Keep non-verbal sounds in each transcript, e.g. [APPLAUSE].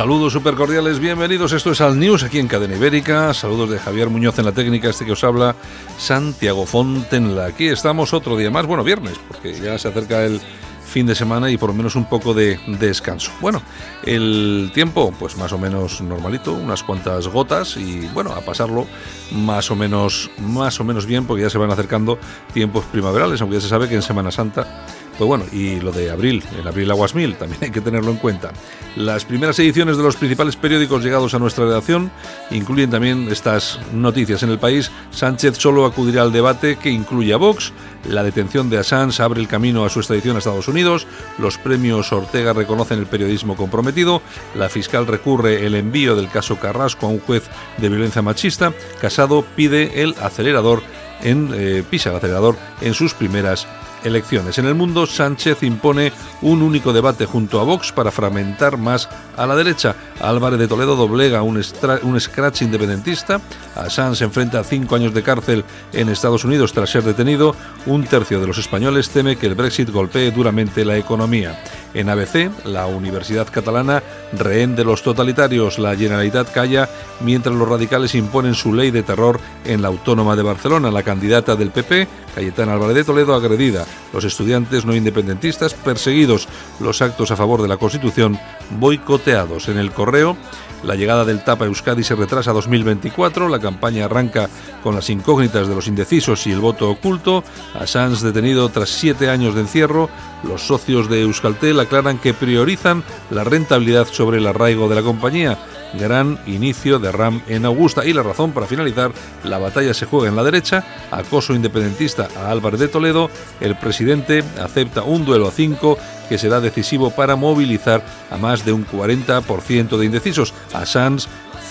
Saludos super cordiales, bienvenidos. Esto es Alt News aquí en Cadena Ibérica. Saludos de Javier Muñoz en la técnica, este que os habla, Santiago Fontenla. Aquí estamos otro día más, bueno, viernes, porque ya se acerca el fin de semana y por lo menos un poco de, descanso. Bueno, el tiempo, pues más o menos normalito, unas cuantas gotas y bueno, a pasarlo más o menos, más o menos bien, porque ya se van acercando tiempos primaverales, aunque ya se sabe que en Semana Santa pues bueno, y lo de abril, el abril aguas mil, también [LAUGHS] hay que tenerlo en cuenta. Las primeras ediciones de los principales periódicos llegados a nuestra redacción incluyen también estas noticias. En el país, Sánchez solo acudirá al debate que incluye a Vox, la detención de Assange abre el camino a su extradición a Estados Unidos, los premios Ortega reconocen el periodismo comprometido, la fiscal recurre el envío del caso Carrasco a un juez de violencia machista, Casado pide el acelerador en eh, pisa el acelerador en sus primeras elecciones. En el mundo, Sánchez impone un único debate junto a Vox para fragmentar más a la derecha. Álvarez de Toledo doblega un, un scratch independentista. Assange se enfrenta a cinco años de cárcel en Estados Unidos tras ser detenido. Un tercio de los españoles teme que el Brexit golpee duramente la economía. En ABC, la Universidad Catalana, rehén de los totalitarios, la Generalitat calla mientras los radicales imponen su ley de terror en la Autónoma de Barcelona. La candidata del PP, Cayetana Álvarez de Toledo, agredida. Los estudiantes no independentistas perseguidos. Los actos a favor de la Constitución boicoteados. En el correo, la llegada del TAP a Euskadi se retrasa a 2024, la campaña arranca con las incógnitas de los indecisos y el voto oculto, Assange detenido tras siete años de encierro, los socios de Euskaltel aclaran que priorizan la rentabilidad sobre el arraigo de la compañía, gran inicio de RAM en Augusta. Y la razón para finalizar, la batalla se juega en la derecha, acoso independentista a Álvarez de Toledo, el presidente acepta un duelo a cinco que será decisivo para movilizar a más de un 40% de indecisos. A Sanz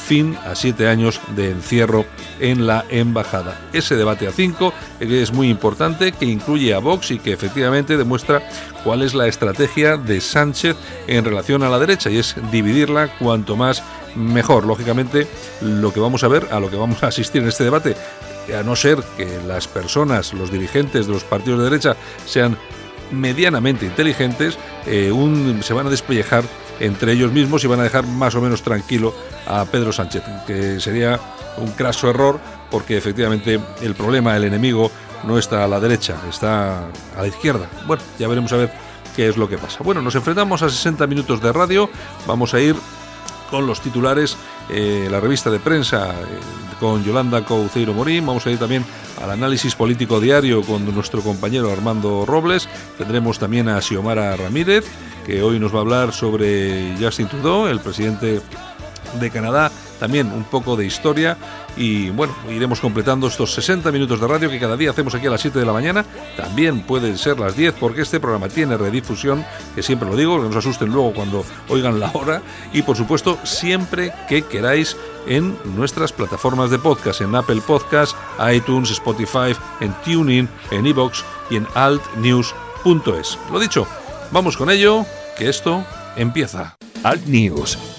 fin a siete años de encierro en la embajada. Ese debate a cinco es muy importante, que incluye a Vox y que efectivamente demuestra cuál es la estrategia de Sánchez en relación a la derecha y es dividirla cuanto más mejor. Lógicamente, lo que vamos a ver, a lo que vamos a asistir en este debate, a no ser que las personas, los dirigentes de los partidos de derecha sean medianamente inteligentes, eh, se van a despellejar entre ellos mismos y van a dejar más o menos tranquilo a Pedro Sánchez, que sería un craso error porque efectivamente el problema, el enemigo, no está a la derecha, está a la izquierda. Bueno, ya veremos a ver qué es lo que pasa. Bueno, nos enfrentamos a 60 minutos de radio, vamos a ir con los titulares, eh, la revista de prensa eh, con Yolanda Couceiro Morín, vamos a ir también al análisis político diario con nuestro compañero Armando Robles, tendremos también a Xiomara Ramírez, que hoy nos va a hablar sobre Justin Trudeau, el presidente de Canadá, también un poco de historia y bueno, iremos completando estos 60 minutos de radio que cada día hacemos aquí a las 7 de la mañana. También pueden ser las 10 porque este programa tiene redifusión, que siempre lo digo, que no se asusten luego cuando oigan la hora y por supuesto siempre que queráis en nuestras plataformas de podcast, en Apple Podcast, iTunes, Spotify, en TuneIn, en iBox y en altnews.es. Lo dicho, vamos con ello, que esto empieza. Alt News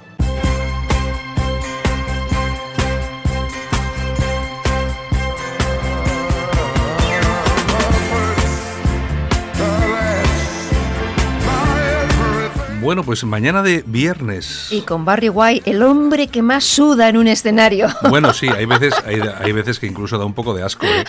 Bueno, pues mañana de viernes. Y con Barry White, el hombre que más suda en un escenario. Bueno, sí, [LAUGHS] hay veces, hay, veces que incluso da un poco de asco. ¿eh?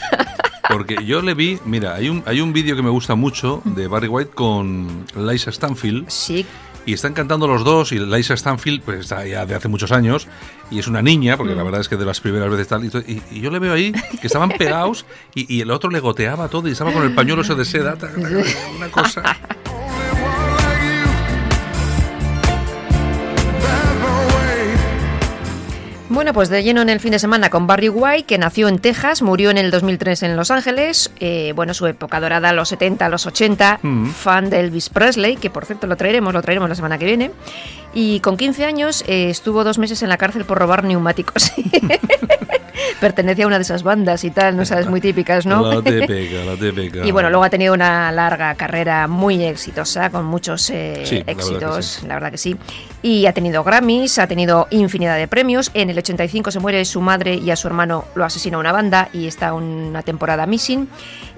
Porque yo le vi, mira, hay un, hay un vídeo que me gusta mucho de Barry White con Liza Stanfield. Sí. Y están cantando los dos y Liza Stanfield pues está ya de hace muchos años y es una niña, porque la mm. verdad es que de las primeras veces tal, y, y, yo le veo ahí que estaban pegados y, y, el otro le goteaba todo y estaba con el pañuelo ese de seda, una cosa... [LAUGHS] Bueno, pues de lleno en el fin de semana con Barry White, que nació en Texas, murió en el 2003 en Los Ángeles. Eh, bueno, su época dorada, los 70, los 80, Mm. fan de Elvis Presley, que por cierto lo traeremos, lo traeremos la semana que viene. Y con 15 años eh, estuvo dos meses en la cárcel por robar neumáticos. [LAUGHS] Pertenece a una de esas bandas y tal, no sabes, muy típicas, ¿no? [LAUGHS] La [LAUGHS] típica, la típica. Y bueno, luego ha tenido una larga carrera muy exitosa, con muchos eh, Sí, la verdad que éxitos, sí. la verdad que sí. Y ha tenido Grammys, ha tenido infinidad de premios. En el 85 se muere su madre y a su hermano lo asesina una banda y está una temporada missing.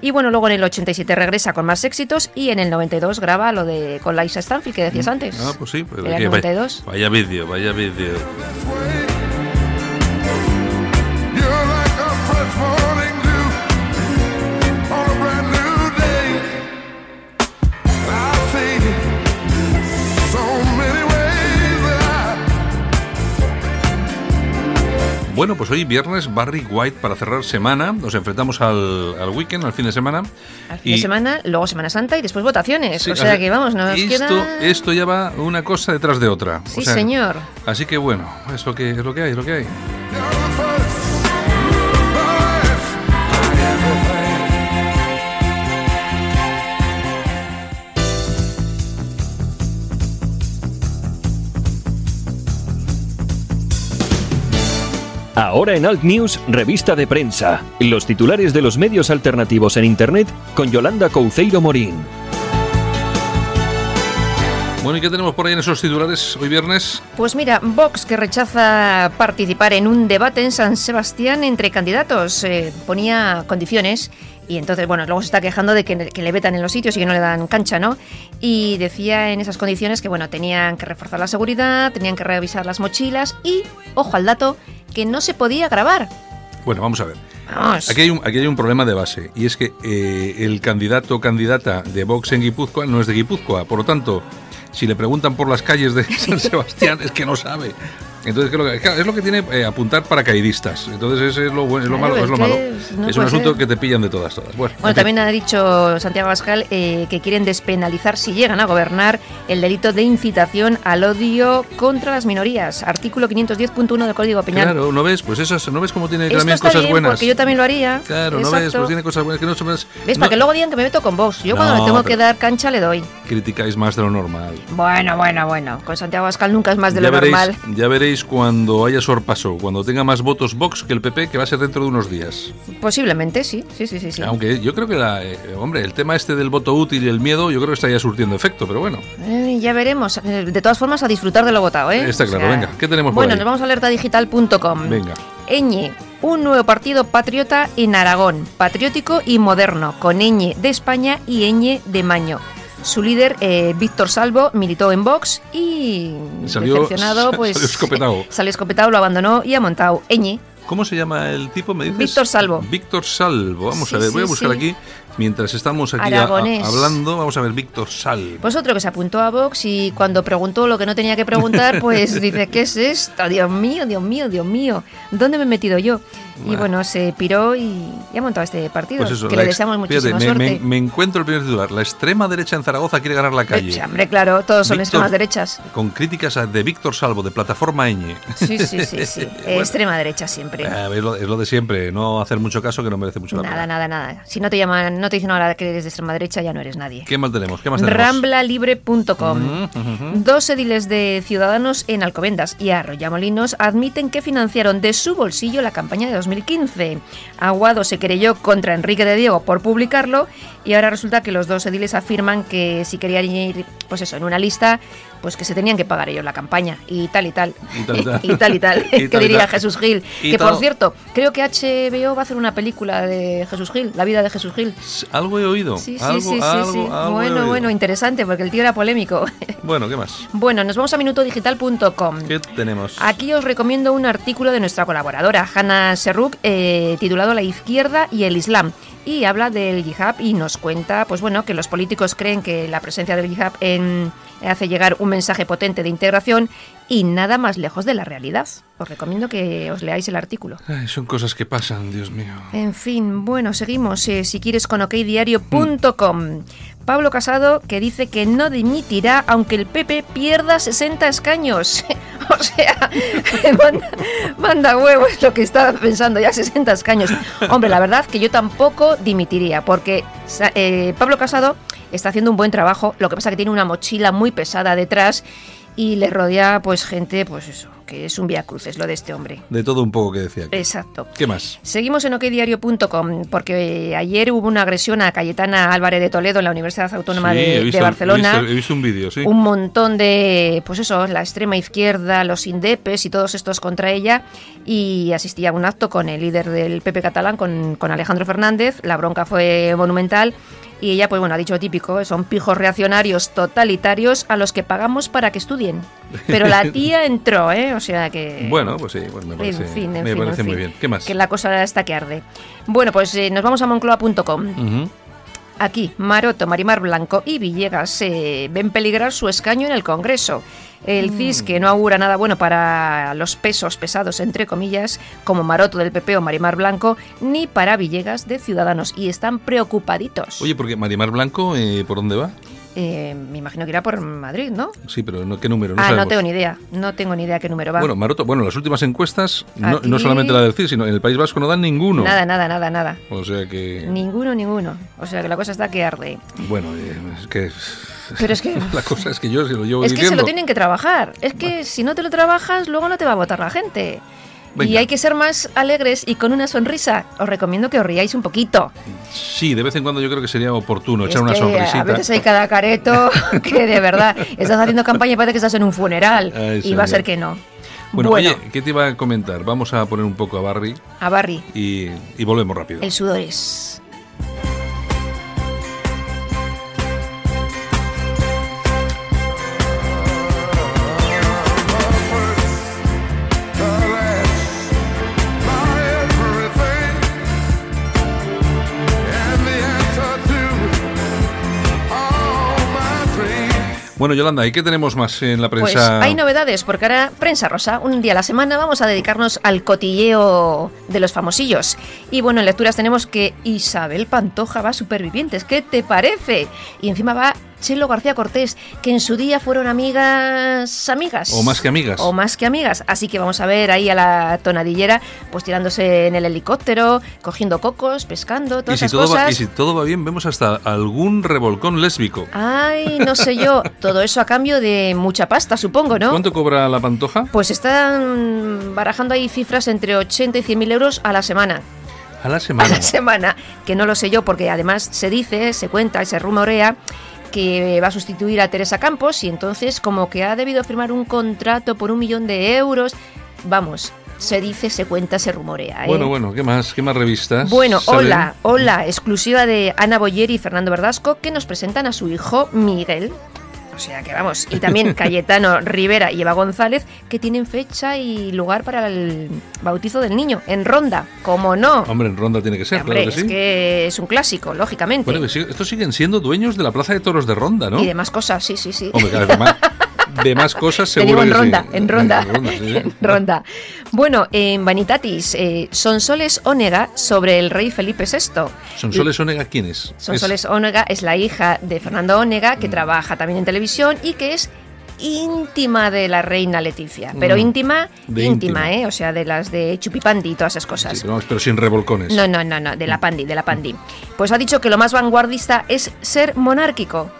Y bueno, luego en el 87 regresa con más éxitos y en el 92 graba lo de con Liza Stanfield que decías antes. Ah, pues sí. Pues el que vaya- 92. Vaya vídeo, vaya vídeo. Bueno, pues hoy viernes Barry White para cerrar semana. Nos enfrentamos al, al weekend, al fin de semana. Al fin Y- de semana, luego Semana Santa y después votaciones. Sí, o sea así- que vamos, nos esto, queda... esto ya va una cosa detrás de otra. O Sí, sea, señor. Así que bueno, es lo que, es lo que hay, es lo que hay. Ahora en Alt News, revista de prensa. Los titulares de los medios alternativos en Internet con Yolanda Couceiro Morín. Bueno, ¿y qué tenemos por ahí en esos titulares hoy viernes? Pues mira, Vox que rechaza participar en un debate en San Sebastián entre candidatos, eh, ponía condiciones y entonces, bueno, luego se está quejando de que, que le vetan en los sitios y que no le dan cancha, ¿no? Y decía en esas condiciones que, bueno, tenían que reforzar la seguridad, tenían que revisar las mochilas y, ojo al dato, que no se podía grabar. Bueno, vamos a ver. Vamos. Aquí hay un, aquí hay un problema de base y es que eh, el candidato o candidata de Vox en Guipúzcoa no es de Guipúzcoa. Por lo tanto, si le preguntan por las calles de [LAUGHS] San Sebastián es que no sabe. Entonces, ¿qué es lo que, claro, es lo que tiene eh, apuntar paracaidistas. Entonces, ese es lo, bueno, es lo Claro, malo. Es, lo malo. no es un asunto ser. que te pillan de todas, todas. Bueno, Bueno, también ha dicho Santiago Abascal eh, que quieren despenalizar, si llegan a gobernar, el delito de incitación al odio contra las minorías. Artículo 510.1 del Código Penal. Claro, ¿no ves? Pues esas, ¿no ves cómo tiene Esto también está cosas bien, buenas? porque yo también lo haría. Claro, ¿no ves? Exacto. Pues tiene cosas buenas que no se ¿Ves? no- Para que luego digan que me meto con Vox. Yo cuando No, le tengo que dar cancha le doy. criticáis más de lo normal. Bueno, bueno, bueno. Con Santiago Abascal nunca es más de ya lo veréis, normal. Ya veréis cuando haya sorpaso, cuando tenga más votos Vox que el PP, que va a ser dentro de unos días. Posiblemente, sí. Sí, sí, sí. sí. Aunque yo creo que, la, eh, hombre, el tema este del voto útil y el miedo, yo creo que está ya surtiendo efecto, pero bueno. Eh, ya veremos. Eh, De todas formas, a disfrutar de lo votado, ¿eh? Está claro, venga, ¿qué tenemos por Bueno, ahí? nos vamos a alertadigital.com. Venga. Eñe, un nuevo partido patriota en Aragón, patriótico y moderno, con Eñe de España y Eñe de Maño. Su líder, eh, Víctor Salvo, militó en Vox y Salió- decepcionado, [LAUGHS] pues salió escopetado. [LAUGHS] salió escopetado, lo abandonó y ha montado Eñe. ¿Cómo se llama el tipo? ¿Me dices? Víctor Salvo. Víctor Salvo. Vamos Sí, a ver, voy a buscar sí. aquí, mientras estamos aquí a- a- Aragonés. hablando, vamos a ver, Víctor Salvo. Pues otro que se apuntó a Vox y cuando preguntó lo que no tenía que preguntar, pues [LAUGHS] dice, ¿qué es esto? Dios mío, Dios mío, Dios mío, ¿dónde me he metido yo? Y Bueno. se piró y, y ha montado este partido, Pues eso, que le deseamos fíjate, muchísima me, suerte. me- me encuentro el primer titular. La extrema derecha en Zaragoza quiere ganar la calle. Sí, hombre, claro, todos son Víctor- extremas derechas. Con críticas de Víctor Salvo, de Plataforma Ñ. Sí, sí, sí, [LAUGHS] sí. Bueno. Extrema derecha siempre. Eh, es, lo, es lo de siempre, no hacer mucho caso que no merece mucho la Nada, pena. nada, nada. Si no te llaman, no te dicen ahora que eres de extrema derecha, ya no eres nadie. ¿Qué mal tenemos? ¿Qué más tenemos? Ramblalibre.com. Ujú, ujú. Dos ediles de Ciudadanos en Alcobendas y Arroyamolinos admiten que financiaron de su bolsillo la campaña de 2015. Aguado se querelló contra Enrique de Diego por publicarlo y ahora resulta que los dos ediles afirman que si querían ir, pues eso, en una lista, pues que se tenían que pagar ellos la campaña y tal y tal. Y tal y tal. [LAUGHS] y tal y tal. [LAUGHS] Y tal que y diría. Jesús Gil. Y que tal. por cierto, creo que HBO va a hacer una película de Jesús Gil, la vida de Jesús Gil. Algo he oído. Sí, sí, algo, sí, sí, algo, sí. algo he Bueno, oído. bueno, interesante porque el tío era polémico. [LAUGHS] Bueno, ¿qué más? bueno, nos vamos a minutodigital.com. ¿Qué tenemos? Aquí os recomiendo un artículo de nuestra colaboradora, Hannah Serruk, eh, titulado La izquierda y el Islam. Y habla del yihad y nos cuenta, pues bueno, que los políticos creen que la presencia del yihad en- hace llegar un mensaje potente de integración y nada más lejos de la realidad. Os recomiendo que os leáis el artículo. Ay, son cosas que pasan, Dios mío. En fin, bueno, seguimos. eh, si quieres con okdiario.com. Pablo Casado que dice que no dimitirá aunque el PP pierda 60 escaños. [LAUGHS] o sea, [LAUGHS] manda, manda lo que estaba pensando, ya 60 escaños. Hombre, la verdad que yo tampoco dimitiría, porque eh, Pablo Casado está haciendo un buen trabajo, lo que pasa que tiene una mochila muy pesada detrás y le rodea pues gente, pues eso, que es un vía cruces lo de este hombre. De todo un poco que decía. aquí. Exacto. ¿Qué más? Seguimos en okdiario.com porque ayer hubo una agresión a Cayetana Álvarez de Toledo en la Universidad Autónoma Sí, de, Barcelona. He visto, he visto un vídeo, sí. Un montón de, pues eso, la extrema izquierda, los indepes y todos estos contra ella. Y asistía a un acto con el líder del PP catalán, con, con Alejandro Fernández. La bronca fue monumental. Y ella, pues bueno, ha dicho típico, son pijos reaccionarios totalitarios a los que pagamos para que estudien. Pero la [LAUGHS] tía entró, ¿eh? O sea que... Bueno, pues sí, bueno, me parece, en fin, en me fin, parece en muy fin. bien. ¿Qué más? Que la cosa está que arde. Bueno, pues eh, nos vamos a moncloa.com. Ujú. Aquí, Maroto, Marimar Blanco y Villegas eh, ven peligrar su escaño en el Congreso. El Mm. CIS, que no augura nada bueno para los pesos pesados, entre comillas, como Maroto del PP o Marimar Blanco, ni para Villegas de Ciudadanos. Y están preocupaditos. Oye, porque Marimar Blanco, eh, ¿por dónde va? Eh, me imagino que irá por Madrid, ¿no? Sí, pero no, ¿qué número? No ah, no tengo ni idea. No tengo ni idea qué número va. Bueno, Maroto, bueno, las últimas encuestas, no solamente la del CIS, sino en el País Vasco no dan ninguno. Nada, nada, nada, nada. O sea que, Ninguno, ninguno. O sea que la cosa está que arde. bueno, eh, es que... [LAUGHS] Pero es que- la cosa es que yo se lo llevo Es que se lo tienen que trabajar. Es que si no te lo trabajas, luego no te va a votar la gente. Y Venga. hay que ser más alegres y con una sonrisa. Os recomiendo que os riáis un poquito. Sí, de vez en cuando yo creo que sería oportuno echar una sonrisita. A veces hay cada careto [LAUGHS] que de verdad estás haciendo campaña y parece que estás en un funeral. Ay, y va a ser que no. Bueno, Bueno, oye, ¿qué te iba a comentar? Vamos a poner un poco a Barry a Barry, y, y volvemos rápido. el sudor es. Bueno, Yolanda, ¿y qué tenemos más en la Pues prensa? hay novedades, porque ahora Prensa Rosa, un día a la semana vamos a dedicarnos al cotilleo de los famosillos. Y bueno, en lecturas tenemos que Isabel Pantoja va a Supervivientes, ¿qué te parece? Y encima va Chelo García Cortés, que en su día fueron amigas, amigas. O más que amigas. O más que amigas. Así que vamos a ver ahí a la tonadillera, pues tirándose en el helicóptero, cogiendo cocos, pescando, y, todas si esas todo va, cosas. y si todo va bien, vemos hasta algún revolcón lésbico. Ay, no sé yo. [LAUGHS] Todo eso a cambio de mucha pasta, supongo, ¿no? ¿Cuánto cobra la pantoja? Pues están barajando ahí cifras entre 80 y 100 mil euros a la semana. A la [LAUGHS] A semana. la semana, que no lo sé yo, porque además se dice, se cuenta y se rumorea que va a sustituir a Teresa Campos y entonces como que ha debido firmar un contrato por un millón de euros. Vamos, se dice, se cuenta, se rumorea. ¿eh? Bueno, bueno, ¿qué más? ¿Qué más revistas? Bueno, salen? hola, hola, exclusiva de Ana Boyer y Fernando Verdasco que nos presentan a su hijo Miguel. O sea que vamos, y también [LAUGHS] Cayetano Rivera y Eva González que tienen fecha y lugar para el bautizo del niño en Ronda, como no. Hombre, en ronda tiene que ser, Hombre, claro que sí. es que es un clásico, lógicamente. Bueno, estos siguen siendo dueños de la Plaza de Toros de Ronda, ¿no? Y demás cosas, sí, sí, sí. Hombre, claro, [LAUGHS] de más cosas Te seguro digo en sí. ronda, en ronda. En ronda, sí. [LAUGHS] En ronda. Bueno, en Vanitatis, eh, Sonsoles Ónega sobre el rey Felipe VI. Sonsoles Onega, ¿quién es? Sonsoles Ónega es la hija de Fernando Ónega, que trabaja también en televisión y que es íntima de la reina Leticia. Pero Mm, íntima, de íntima, íntima. ¿eh? O sea, de las de Chupipandi y todas esas Es, cosas. sí, pero, pero sin revolcones. No, no, no, no, de la Pandi, de la Pandi. Pues ha dicho que lo más vanguardista es ser monárquico.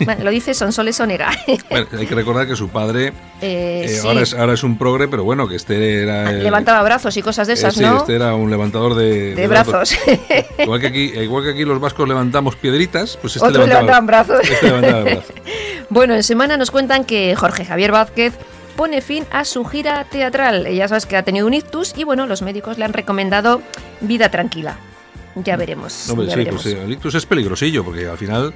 Bueno, lo dice Sonsoles Ónega. [LAUGHS] Bueno, hay que recordar que su padre Eh, eh, sí. ahora, es, ahora es un progre, pero bueno, que este era... el- Levantaba brazos y cosas de eh, esas, sí, ¿no? este era un levantador de, de brazos. [LAUGHS] Igual que, aquí, igual que aquí los vascos levantamos piedritas, pues este Otros levantaba, levantaban brazos. Este levantaba el brazo. [LAUGHS] Bueno, en semana nos cuentan que Jorge Javier Vázquez pone fin a su gira teatral. Ya sabes que ha tenido un ictus y bueno, los médicos le han recomendado vida tranquila. Ya veremos. Hombre, ya sí, veremos. pues el ictus es peligrosillo, porque al final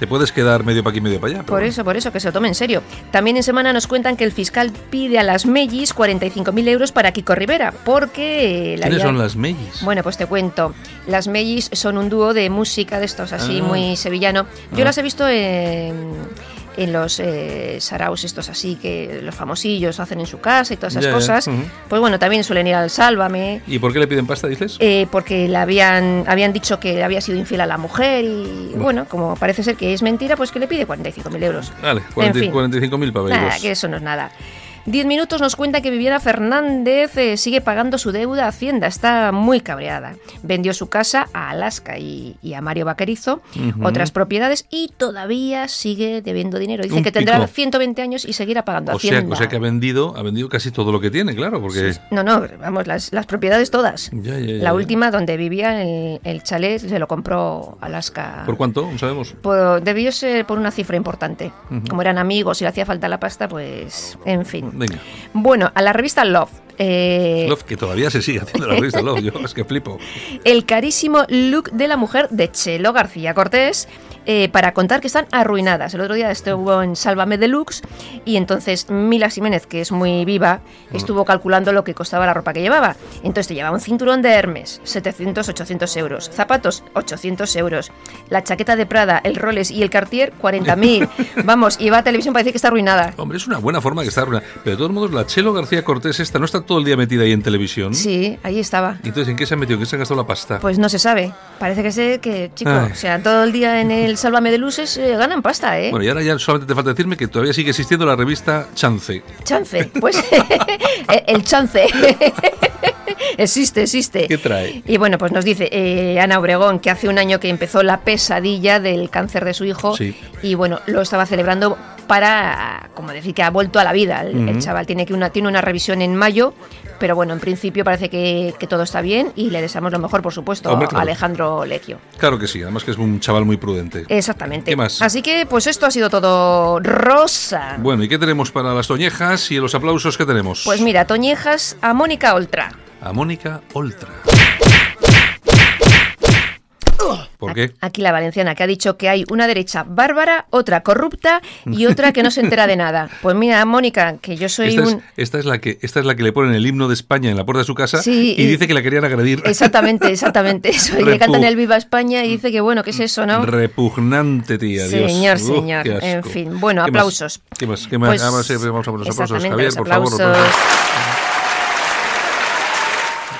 te puedes quedar medio para aquí, medio para allá. Por eso, por eso, que se lo tome en serio. También en semana nos cuentan que el fiscal pide a las Mellis 45.000 euros para Kiko Rivera, porque... la ¿Quiénes ya- son las Mellis? Bueno, pues te cuento. Las Mellis son un dúo de música de estos así Ah. muy sevillano. Yo Ah. las he visto en, en los eh, saraos estos así que los famosillos hacen en su casa y todas esas cosas, pues bueno, también suelen ir al Sálvame. ¿Y por qué le piden pasta, dices? eh, porque le habían, habían dicho que había sido infiel a la mujer y bueno, como parece ser que es mentira, pues que le pide 45.000 euros. Vale, en 40 fin. 45.000 Nada, paveros. que eso no es nada. Diez minutos nos cuenta que Viviana Fernández eh, sigue pagando su deuda a Hacienda, está muy cabreada. Vendió su casa a Alaska y, y a Mario Vaquerizo, otras propiedades, y todavía sigue debiendo dinero. Dice Un que tendrá pico. 120 años y seguirá pagando O sea, Hacienda. o sea que ha vendido, ha vendido casi todo lo que tiene, claro, porque... No, no, vamos, las, las propiedades todas. Ya, ya, ya, La última, donde vivía el, el chalet, se lo compró Alaska. ¿Por cuánto? No sabemos. Por- debió ser por una cifra importante. Como eran amigos y le hacía falta la pasta, pues, en fin. Venga. Bueno, a la revista Love. Eh, Love, que todavía se sigue haciendo la revista Love, yo es que flipo. el carísimo look de la mujer de Chelo García Cortés eh, para contar que están arruinadas. El otro día estuvo en Sálvame Deluxe y entonces Mila Jiménez, que es muy viva, estuvo calculando lo que costaba la ropa que llevaba. Entonces te llevaba un cinturón de Hermes, 700, 800 euros. Zapatos, 800 euros. La chaqueta de Prada, el Rolex y el Cartier, 40.000. [LAUGHS] Vamos, y va a televisión para decir que está arruinada. Hombre, es una buena forma que está arruinada. Pero de todos modos, la Chelo García Cortés esta no está todo el día metida ahí en televisión. Sí, ahí estaba. ¿Y Entonces, ¿en qué se ha metido? ¿En qué se ha gastado la pasta? Pues no se sabe. Parece que sé que, chico, Ay. o sea, todo el día en el Sálvame de Luces eh, ganan pasta, ¿eh? Bueno, y ahora ya solamente te falta decirme que todavía sigue existiendo la revista Chance. Chance, [LAUGHS] pues [LAUGHS] el- el chance. [LAUGHS] existe, existe. ¿Qué trae? Y bueno, pues nos dice eh, Ana Obregón que hace un año que empezó la pesadilla del cáncer de su hijo Sí. y bueno, lo estaba celebrando para, como decir, que ha vuelto a la vida. El, chaval tiene, que una, tiene una revisión en mayo, pero bueno, en principio parece que, que todo está bien y le deseamos lo mejor, por supuesto, Hombre, a. Alejandro Lequio. Claro que sí, además que es un chaval muy prudente. Exactamente. ¿Qué más? Así que, pues esto ha sido todo rosa. Bueno, ¿y qué tenemos para las toñejas y los aplausos que tenemos? Pues mira, Toñejas a Mónica Oltra. A Mónica Oltra. ¿Por qué? Aquí la valenciana, que ha dicho que hay una derecha bárbara, otra corrupta y otra que no se entera de nada. [LAUGHS] Pues mira, Mónica, que yo soy Esta es, un... esta es la que esta es la que le ponen el himno de España en la puerta de su casa Sí, y, y- dice que la querían agredir. Exactamente, exactamente eso. Y le cantan el Viva España y dice que bueno, ¿qué es eso, no? Repugnante, tía. Dios. Señor, Uf, señor. En fin, bueno, ¿Qué más? aplausos. ¿Qué más? ¿Qué más? Pues, Ah, vamos, a- vamos a poner los aplausos. Javier, por favor. aplausos.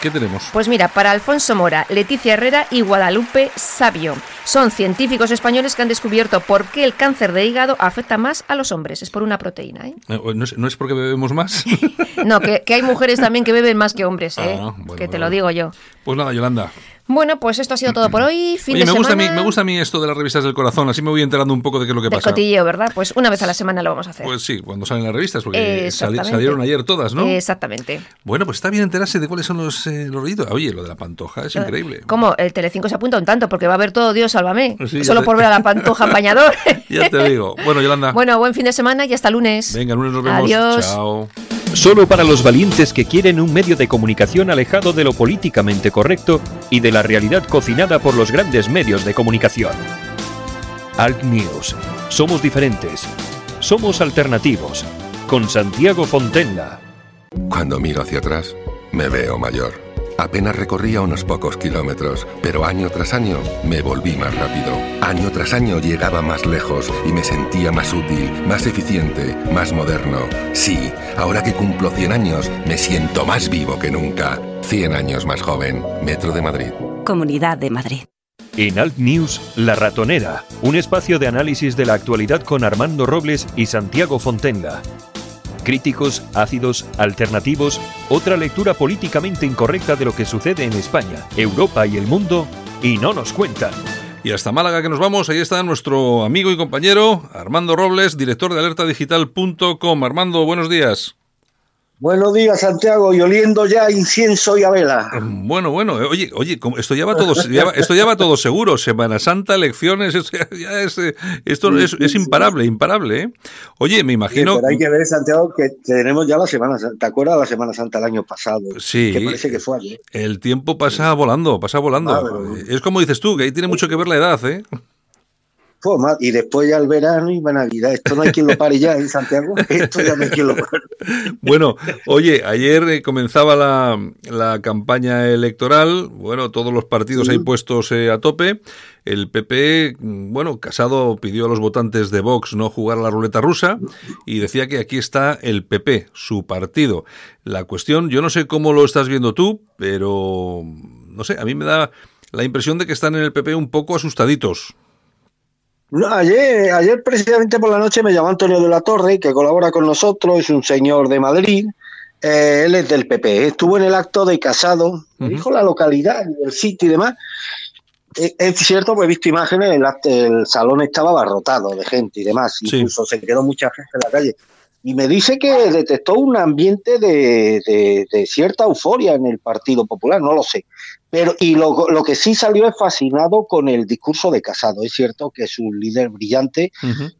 ¿Qué tenemos? Pues mira, para Alfonso Mora, Leticia Herrera y Guadalupe Sabio. Son científicos españoles que han descubierto por qué el cáncer de hígado afecta más a los hombres. Es por una proteína, ¿eh? Eh, ¿No es, no es porque bebemos más? [LAUGHS] No, que, que hay mujeres también que beben más que hombres, ¿eh? Ah, bueno, que te bueno. lo digo yo. pues nada, Yolanda. Bueno, pues esto ha sido todo por hoy. Fin Oye, de me gusta, a mí, me gusta a mí esto de las revistas del corazón, así me voy enterando un poco de qué es lo que del pasa. cotilleo, ¿verdad? Pues una vez a la semana lo vamos a hacer. Pues sí, cuando salen las revistas, porque sali- salieron ayer todas, ¿no? Exactamente. Bueno, pues está bien enterarse de cuáles son los, eh, los rollitos. Oye, lo de la pantoja es increíble. ¿Cómo? El Telecinco se apunta un tanto porque va a ver todo Dios, sálvame. Sí, Solo te- por ver a la [LAUGHS] pantoja apañador. Ya te digo. Bueno, Yolanda. bueno, buen fin de semana y hasta lunes. Venga, lunes nos vemos. Adiós. Chao. Solo para los valientes que quieren un medio de comunicación alejado de lo políticamente correcto y de la realidad cocinada por los grandes medios de comunicación. Alt News. Somos diferentes. Somos alternativos. Con Santiago Fontenla. Cuando miro hacia atrás, me veo mayor. Apenas recorría unos pocos kilómetros, pero año tras año me volví más rápido. Año tras año llegaba más lejos y me sentía más útil, más eficiente, más moderno. Sí, ahora que cumplo 100 años, me siento más vivo que nunca. 100 años más joven. Metro de Madrid. Comunidad de Madrid. En Alt News, La Ratonera, un espacio de análisis de la actualidad con Armando Robles y Santiago Fontenla. Críticos, ácidos, alternativos, otra lectura políticamente incorrecta de lo que sucede en España, Europa y el mundo, y no nos cuentan. Y hasta Málaga que nos vamos, ahí está nuestro amigo y compañero Armando Robles, director de alertadigital.com. Armando, buenos días. Buenos días, Santiago, y oliendo ya incienso y a vela. Bueno, bueno, eh, oye, oye, esto ya va todo, ya va- esto ya va todo seguro. Semana Santa, elecciones, [LAUGHS] esto ya, es, eh, esto es, es imparable, imparable. ¿eh? Oye, me imagino. pero hay que ver, Santiago, que tenemos ya la Semana Santa. ¿Te acuerdas la Semana Santa del año pasado? Sí. Que parece que fue ayer. El tiempo pasa volando, pasa volando. Ah, pero- Es como dices tú, que ahí tiene mucho que ver la edad, ¿eh? Y después ya el verano y va Navidad. Esto no hay quien lo pare ya en Santiago. Esto ya no hay quien lo pare. Bueno, oye, ayer eh, comenzaba la, la campaña electoral, bueno, todos los partidos ahí puestos eh, a tope. El PP, mm, bueno, Casado pidió a los votantes de Vox no jugar a la ruleta rusa y decía que aquí está el PP, su partido. La cuestión, yo no sé cómo lo estás viendo tú, pero no sé, a mí me da la impresión de que están en el PP un poco asustaditos. No, ayer, ayer precisamente por la noche me llamó Antonio de la Torre, que colabora con nosotros, es un señor de Madrid. eh, él es del PP. Estuvo en el acto de Casado, dijo la localidad, el sitio y demás. Eh, Es cierto, pues he visto imágenes, el, el salón estaba abarrotado de gente y demás, Sí. incluso se quedó mucha gente en la calle. Y me dice que detectó un ambiente de, de- de cierta euforia en el Partido Popular, no lo sé. Pero, y lo, lo que sí salió es fascinado con el discurso de Casado. Es cierto que es un líder brillante,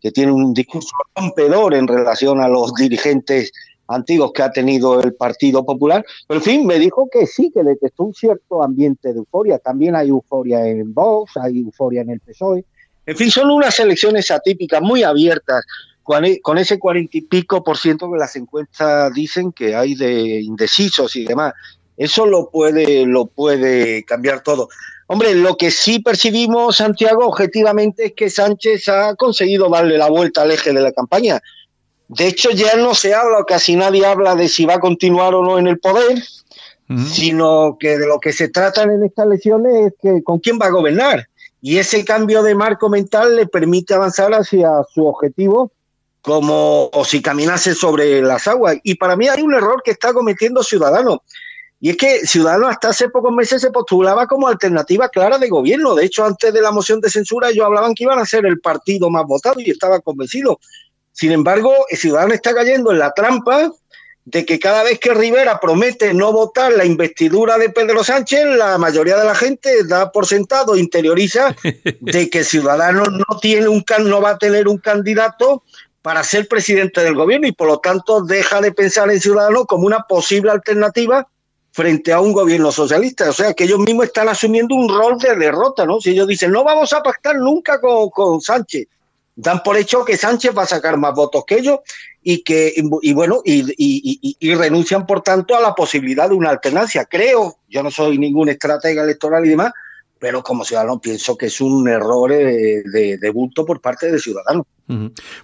que tiene un discurso rompedor en relación a los dirigentes antiguos que ha tenido el Partido Popular. Pero, en fin, me dijo que sí, que detectó un cierto ambiente de euforia. También hay euforia en Vox, hay euforia en el PSOE. En fin, son unas elecciones atípicas, muy abiertas, con con ese cuarenta y pico por ciento que las encuestas dicen que hay de indecisos y demás. Eso lo puede, lo puede cambiar todo. Hombre, lo que sí percibimos, Santiago, objetivamente, es que Sánchez ha conseguido darle la vuelta al eje de la campaña. De hecho, ya no se habla, casi nadie habla de si va a continuar o no en el poder, sino que de lo que se tratan en estas elecciones es que con quién va a gobernar. Y ese cambio de marco mental le permite avanzar hacia su objetivo como o si caminase sobre las aguas. Y para mí hay un error que está cometiendo Ciudadanos. Y es que Ciudadanos hasta hace pocos meses se postulaba como alternativa clara de gobierno. De hecho, antes de la moción de censura ellos hablaban que iban a ser el partido más votado y estaba convencido. Sin embargo, Ciudadanos está cayendo en la trampa de que cada vez que Rivera promete no votar la investidura de Pedro Sánchez, la mayoría de la gente da por sentado, interioriza [LAUGHS] de que Ciudadanos no tiene un can- no va a tener un candidato para ser presidente del gobierno y por lo tanto deja de pensar en Ciudadanos como una posible alternativa frente a un gobierno socialista. O sea que ellos mismos están asumiendo un rol de derrota, ¿no? Si ellos dicen no vamos a pactar nunca con, con Sánchez, dan por hecho que Sánchez va a sacar más votos que ellos y que y bueno y, y- renuncian por tanto a la posibilidad de una alternancia. Creo, yo no soy ningún estratega electoral y demás, pero como ciudadano pienso que es un error eh, de, de bulto por parte de Ciudadanos.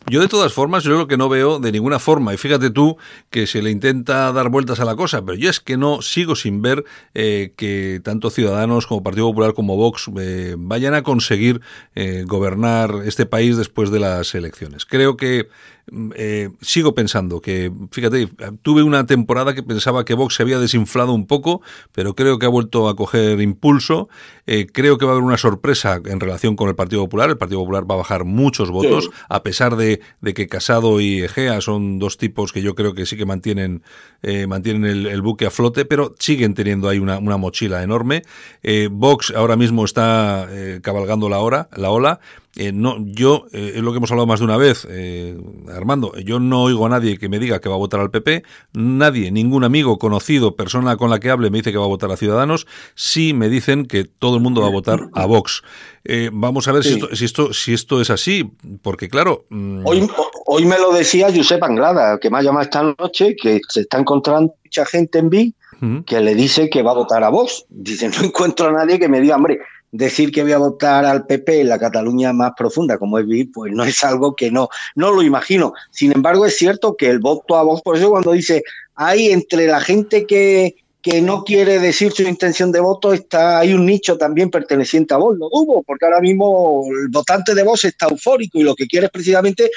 Yo de todas formas, yo lo que no veo de ninguna forma, y fíjate tú que se le intenta dar vueltas a la cosa, pero yo es que no sigo sin ver eh, que tanto Ciudadanos como Partido Popular como Vox eh, vayan a conseguir eh, gobernar este país después de las elecciones. Creo que mm, eh, sigo pensando que, fíjate, tuve una temporada que pensaba que Vox se había desinflado un poco, pero creo que ha vuelto a coger impulso. Eh, creo que va a haber una sorpresa en relación con el Partido Popular. El Partido Popular va a bajar muchos votos, a pesar de, que Casado y Egea son dos tipos que yo creo que sí que mantienen, eh, mantienen el, buque a flote, pero siguen teniendo ahí una, una mochila enorme. Eh, Vox ahora mismo está eh, cabalgando la, hora, la ola. Eh, no, yo, eh, es lo que hemos hablado más de una vez, eh, Armando, yo no oigo a nadie que me diga que va a votar al PP, nadie, ningún amigo, conocido, persona con la que hable me dice que va a votar a Ciudadanos, sí me dicen que todo el mundo va a votar a Vox. Eh, vamos a ver si, esto, si, esto, si esto es así, porque claro... mm, Hoy, hoy me lo decía Josep Anglada, que me ha llamado esta noche, que se está encontrando mucha gente en Vi mm, que le dice que va a votar a Vox. Dice, no encuentro a nadie que me diga, hombre, decir que voy a votar al PP en la Cataluña más profunda, como es Vi, pues no es algo que no, no lo imagino. Sin embargo, es cierto que el voto a Vox, por eso cuando dice, hay entre la gente que, que no quiere decir su intención de voto, está, hay un nicho también perteneciente a Vox, lo dudo, porque ahora mismo el votante de Vox está eufórico y lo que quiere es precisamente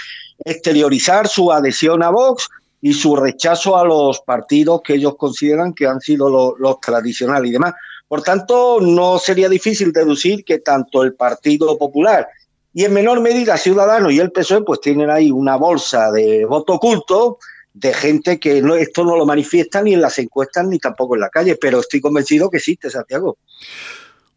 exteriorizar su adhesión a Vox y su rechazo a los partidos que ellos consideran que han sido lo- los tradicionales y demás. Por tanto, no sería difícil deducir que tanto el Partido Popular y en menor medida Ciudadanos y el PSOE pues tienen ahí una bolsa de voto oculto de gente que no, esto no lo manifiesta ni en las encuestas ni tampoco en la calle, pero estoy convencido que existe, Santiago.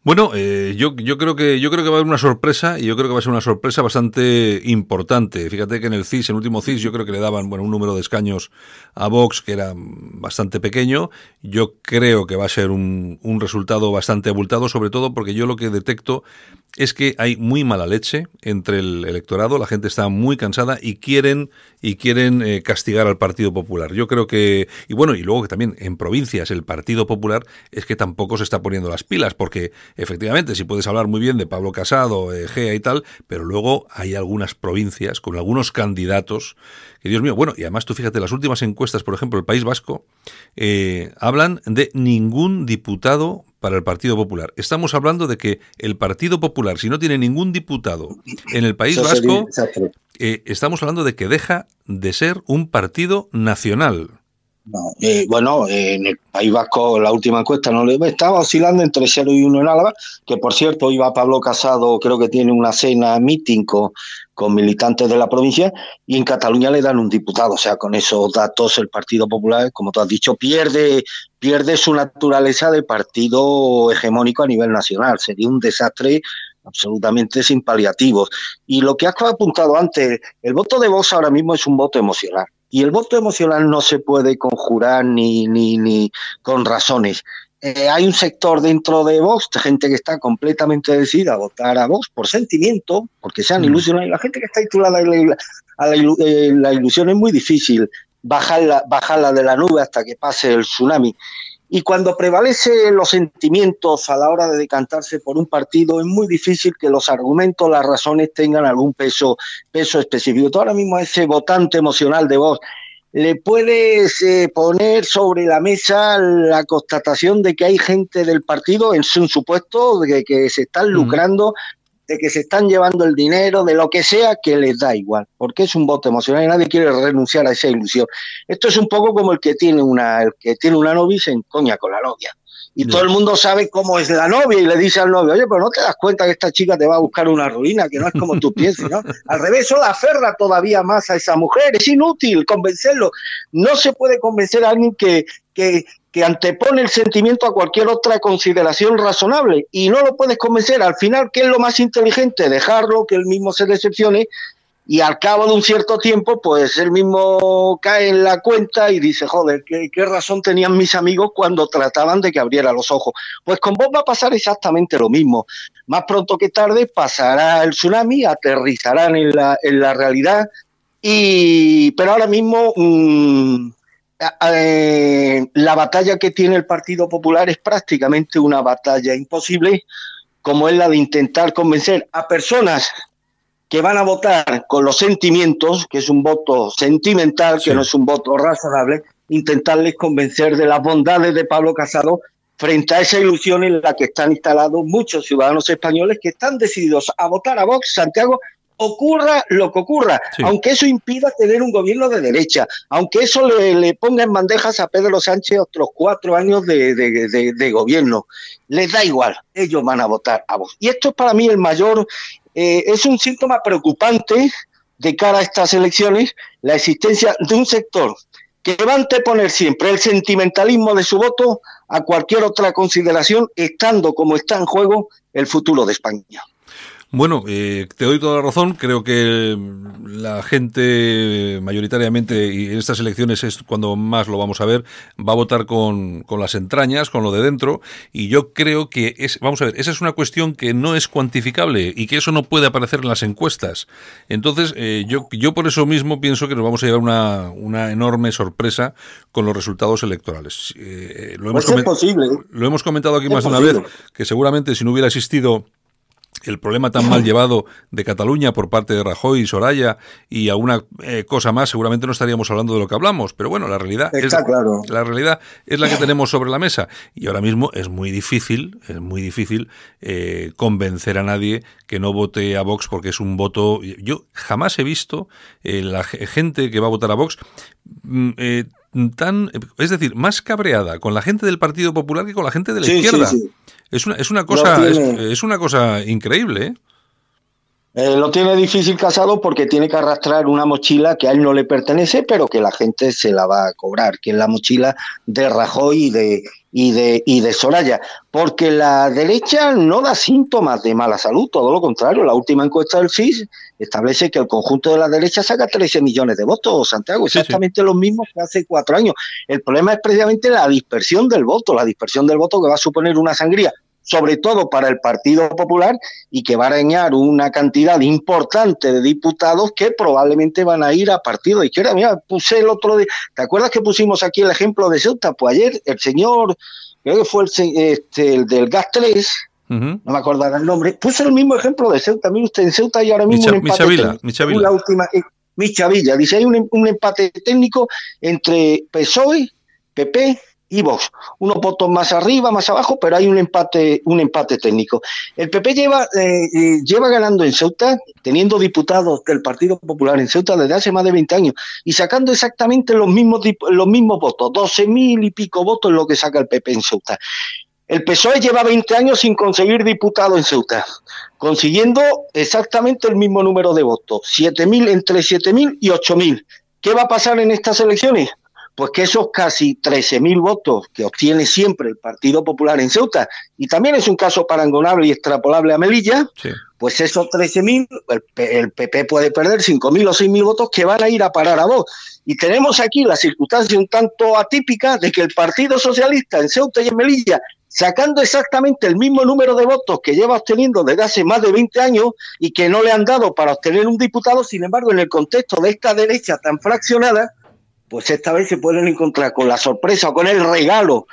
Bueno, eh, yo, yo creo que yo creo que va a haber una sorpresa y yo creo que va a ser una sorpresa bastante importante. Fíjate que en el CIS, en último CIS, yo creo que le daban bueno un número de escaños a Vox que era bastante pequeño. Yo creo que va a ser un, un resultado bastante abultado, sobre todo porque yo lo que detecto es que hay muy mala leche entre el electorado, la gente está muy cansada y quieren y quieren eh, castigar al Partido Popular. Yo creo que y bueno, y luego que también en provincias el Partido Popular es que tampoco se está poniendo las pilas porque efectivamente si puedes hablar muy bien de Pablo Casado, eh, Gea y tal, pero luego hay algunas provincias con algunos candidatos que Dios mío, bueno, y además tú fíjate, las últimas encuestas, por ejemplo, el País Vasco, eh, hablan de ningún diputado para el Partido Popular. Estamos hablando de que el Partido Popular, si no tiene ningún diputado en el País Vasco, eh, estamos hablando de que deja de ser un partido nacional. No, eh, bueno, eh, en el País Vasco la última encuesta no le estaba oscilando entre 0 y 1 en Álava, que por cierto iba Pablo Casado, creo que tiene una cena meeting con, militantes de la provincia, y en Cataluña le dan un diputado. O sea, con esos datos el Partido Popular, como tú has dicho, pierde, pierde su naturaleza de partido hegemónico a nivel nacional. Sería un desastre absolutamente sin paliativos. Y lo que has apuntado antes, el voto de Vox ahora mismo es un voto emocional. Y el voto emocional no se puede conjurar ni, ni, ni con razones. Eh, hay un sector dentro de Vox, de gente que está completamente decidida a votar a Vox por sentimiento, porque se han Mm. ilusionado. Y la gente que está titulada a la, a la ilu- eh, la ilusión es muy difícil bajarla, bajarla de la nube hasta que pase el tsunami. Y cuando prevalecen los sentimientos a la hora de decantarse por un partido, es muy difícil que los argumentos, las razones tengan algún peso, peso específico. Tú ahora mismo a ese votante emocional de voz le puedes eh, poner sobre la mesa la constatación de que hay gente del partido en su supuesto de que se están lucrando, de que se están llevando el dinero, de lo que sea, que les da igual, porque es un voto emocional y nadie quiere renunciar a esa ilusión. Esto es un poco como el que tiene una, el que tiene una novia y se encoña con la novia. Y todo el mundo sabe cómo es la novia y le dice al novio, oye, pero no te das cuenta que esta chica te va a buscar una ruina, que no es como tú piensas, ¿no? [LAUGHS] Al revés, eso la aferra todavía más a esa mujer. Es inútil convencerlo. No se puede convencer a alguien que, que, que antepone el sentimiento a cualquier otra consideración razonable. Y no lo puedes convencer. Al final, ¿qué es lo más inteligente? Dejarlo, que él mismo se decepcione y al cabo de un cierto tiempo, pues él mismo cae en la cuenta y dice, joder, ¿qué, razón tenían mis amigos cuando trataban de que abriera los ojos. Pues con vos va a pasar exactamente lo mismo. Más pronto que tarde pasará el tsunami, aterrizarán en la, en la realidad, y, pero ahora mismo mm, eh, la batalla que tiene el Partido Popular es prácticamente una batalla imposible, como es la de intentar convencer a personas que van a votar con los sentimientos, que es un voto sentimental, Sí. que no es un voto razonable, intentarles convencer de las bondades de Pablo Casado frente a esa ilusión en la que están instalados muchos ciudadanos españoles que están decididos a votar a Vox, Santiago, ocurra lo que ocurra, Sí. aunque eso impida tener un gobierno de derecha, aunque eso le, le ponga en bandejas a Pedro Sánchez otros cuatro años de, de- de- de gobierno. Les da igual, ellos van a votar a Vox. Y esto es para mí el mayor, eh, es un síntoma preocupante de cara a estas elecciones, la existencia de un sector que va a anteponer siempre el sentimentalismo de su voto a cualquier otra consideración, estando como está en juego el futuro de España. Bueno, eh, te doy toda la razón. Creo que la gente mayoritariamente, y en estas elecciones es cuando más lo vamos a ver, va a votar con, con las entrañas, con lo de dentro. Y yo creo que es, vamos a ver, esa es una cuestión que no es cuantificable y que eso no puede aparecer en las encuestas. Entonces, eh, yo, yo por eso mismo pienso que nos vamos a llevar una, una enorme sorpresa con los resultados electorales. Eh, lo, hemos Pues es posible. lo hemos comentado aquí Es más de una vez, que seguramente si no hubiera existido el problema tan mal llevado de Cataluña por parte de Rajoy y Soraya y alguna eh, cosa más, seguramente no estaríamos hablando de lo que hablamos. Pero bueno, la realidad es Está claro. la realidad es la que tenemos sobre la mesa y ahora mismo es muy difícil, es muy difícil eh, convencer a nadie que no vote a Vox porque es un voto. Yo jamás he visto eh, la ge- gente que va a votar a Vox mm, eh, tan, es decir, más cabreada con la gente del Partido Popular que con la gente de la Sí, izquierda. sí. Es una, es una cosa, es una cosa increíble, ¿eh? Eh, lo tiene difícil casado porque tiene que arrastrar una mochila que a él no le pertenece, pero que la gente se la va a cobrar, que es la mochila de Rajoy y de, y de, y de Soraya. Porque la derecha no da síntomas de mala salud, todo lo contrario. La última encuesta del FIS establece que el conjunto de la derecha saca 13 millones de votos, Santiago, Sí, sí. exactamente los mismos que hace cuatro años. El problema es precisamente la dispersión del voto, la dispersión del voto que va a suponer una sangría sobre todo para el Partido Popular, y que va a arañar una cantidad importante de diputados que probablemente van a ir a partido de izquierda. Mira, puse el otro día, ¿te acuerdas que pusimos aquí el ejemplo de Ceuta? Pues ayer el señor, creo que fue el, este, el del GAS 3, No me acordará el nombre, puso el mismo ejemplo de Ceuta. Mire usted, en Ceuta hay ahora mismo Micha- un empate. La última, eh, Michavilla, dice, hay un, un empate técnico entre PSOE, PP y Vox. Unos votos más arriba, más abajo, pero hay un empate, un empate técnico. El PP lleva, eh, eh, lleva ganando en Ceuta, teniendo diputados del Partido Popular en Ceuta desde hace más de 20 años y sacando exactamente los mismos, los mismos votos, 12 mil y pico votos es lo que saca el PP en Ceuta. El PSOE lleva 20 años sin conseguir diputado en Ceuta, consiguiendo exactamente el mismo número de votos, 7.000, entre 7.000 y 8.000. ¿Qué va a pasar en estas elecciones? Pues que esos casi 13.000 votos que obtiene siempre el Partido Popular en Ceuta, y también es un caso parangonable y extrapolable a Melilla, Sí. pues esos 13.000, el, el PP puede perder 5.000 o 6.000 votos que van a ir a parar a Vox. Y tenemos aquí la circunstancia un tanto atípica de que el Partido Socialista en Ceuta y en Melilla, sacando exactamente el mismo número de votos que lleva obteniendo desde hace más de 20 años y que no le han dado para obtener un diputado, sin embargo, en el contexto de esta derecha tan fraccionada, pues esta vez se pueden encontrar con la sorpresa o con el regalo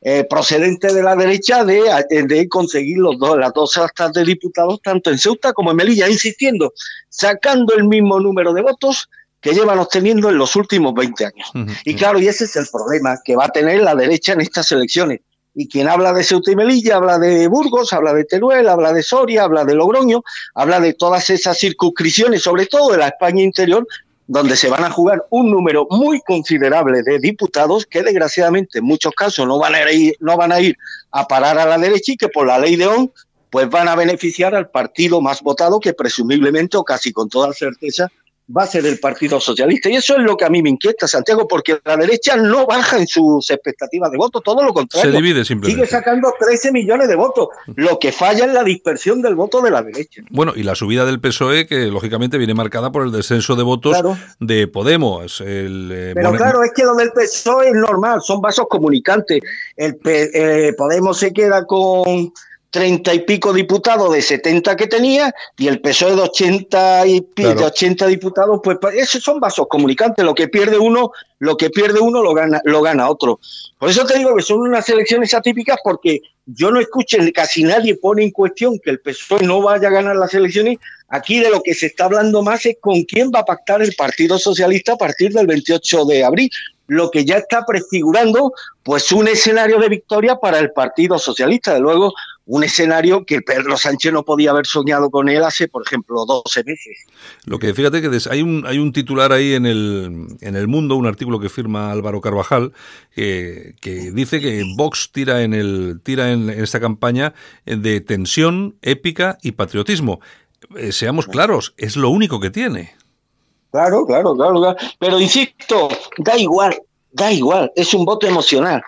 eh, procedente de la derecha de, de conseguir los dos, las dos actas de diputados, tanto en Ceuta como en Melilla, insistiendo, sacando el mismo número de votos que llevan obteniendo en los últimos 20 años. Y claro, y ese es el problema que va a tener la derecha en estas elecciones. Y quien habla de Ceuta y Melilla habla de Burgos, habla de Teruel, habla de Soria, habla de Logroño, habla de todas esas circunscripciones, sobre todo de la España interior, donde se van a jugar un número muy considerable de diputados que desgraciadamente en muchos casos no van a ir, no van a, ir a parar a la derecha y que por la ley de ON pues van a beneficiar al partido más votado que presumiblemente o casi con toda certeza va a ser el Partido Socialista. Y eso es lo que a mí me inquieta, Santiago, porque la derecha no baja en sus expectativas de voto, todo lo Se contrario. divide Sigue simplemente. sacando 13 millones de votos, lo que falla es la dispersión del voto de la derecha. Bueno, y la subida del PSOE, que lógicamente viene marcada por el descenso de votos Claro. de Podemos. El, eh, Pero claro, es que lo del PSOE es normal, son vasos comunicantes. El eh, Podemos se queda con treinta y pico diputados de 70 que tenía y el PSOE de 80 y Claro. de 80 diputados, pues esos son vasos comunicantes. Lo que pierde uno, lo que pierde uno lo gana, lo gana otro. Por eso te digo que son unas elecciones atípicas porque yo no escucho, casi nadie pone en cuestión que el PSOE no vaya a ganar las elecciones. Aquí de lo que se está hablando más es con quién va a pactar el Partido Socialista a partir del 28 de abril, lo que ya está prefigurando pues un escenario de victoria para el Partido Socialista. De luego, un escenario que Pedro Sánchez no podía haber soñado con él hace, por ejemplo, 12 meses. Lo que fíjate que hay un hay un titular ahí en el en el Mundo, un artículo que firma Álvaro Carvajal que, que dice que Vox tira en el tira en, esta campaña de tensión, épica y patriotismo. Eh, seamos claros, es lo único que tiene. Claro, claro, claro, claro. Pero insisto, da igual, da igual, es un voto emocional.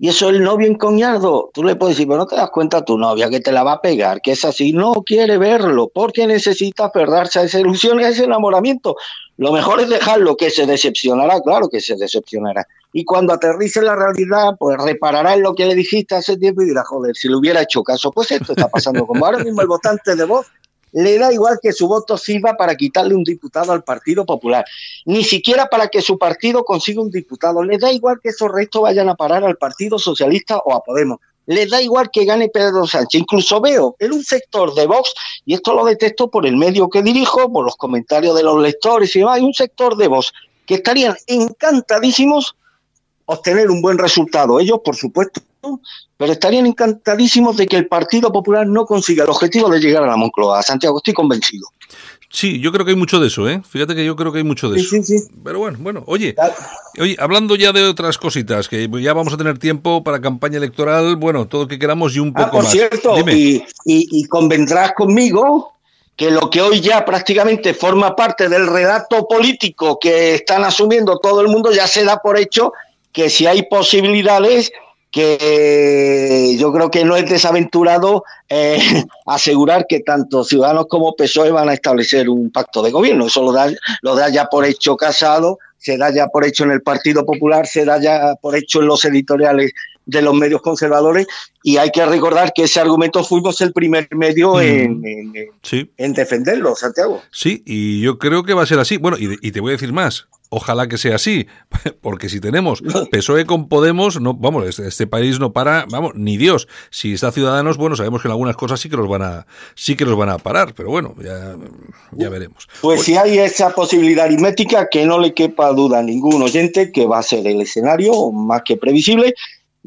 Y eso el novio encoñado, tú le puedes decir, pero no te das cuenta tu novia que te la va a pegar, que es así, no quiere verlo, porque necesita aferrarse a esa ilusión a ese enamoramiento. Lo mejor es dejarlo, que se decepcionará, claro que se decepcionará. Y cuando aterrice la realidad, pues reparará en lo que le dijiste hace tiempo y dirá, joder, si le hubiera hecho caso, pues esto está pasando. Como ahora mismo el votante de voz le da igual que su voto sirva para quitarle un diputado al Partido Popular, ni siquiera para que su partido consiga un diputado, le da igual que esos restos vayan a parar al Partido Socialista o a Podemos, le da igual que gane Pedro Sánchez, incluso veo en un sector de Vox, y esto lo detesto por el medio que dirijo, por los comentarios de los lectores y demás, hay un sector de Vox que estarían encantadísimos obtener un buen resultado, ellos por supuesto, pero estarían encantadísimos de que el Partido Popular no consiga el objetivo de llegar a la Moncloa. Santiago, estoy convencido. Sí, yo creo que hay mucho de eso, ¿eh? Fíjate que yo creo que hay mucho de Sí, eso. sí, sí. Pero bueno, bueno, oye, oye, hablando ya de otras cositas, que ya vamos a tener tiempo para campaña electoral, bueno, todo lo que queramos y un poco Ah, por más. cierto, Dime. y, y- y convendrás conmigo que lo que hoy ya prácticamente forma parte del relato político que están asumiendo todo el mundo ya se da por hecho que si hay posibilidades que yo creo que no es desaventurado eh, [LAUGHS] asegurar que tanto Ciudadanos como PSOE van a establecer un pacto de gobierno. Eso lo da, lo da ya por hecho Casado, se da ya por hecho en el Partido Popular, se da ya por hecho en los editoriales de los medios conservadores y hay que recordar que ese argumento fuimos el primer medio Mm. en, en- en- Sí, en defenderlo, Santiago. sí, y yo creo que va a ser así. Bueno, y, y te voy a decir más. Ojalá que sea así, [LAUGHS] porque si tenemos PSOE con Podemos, no, vamos, este, este país no para, vamos, ni Dios. Si está Ciudadanos, bueno, sabemos que en algunas cosas sí que los van a, sí que los van a parar, pero bueno, ya, ya veremos. Pues si hay esa posibilidad aritmética, que no le quepa duda a ningún oyente que va a ser el escenario más que previsible.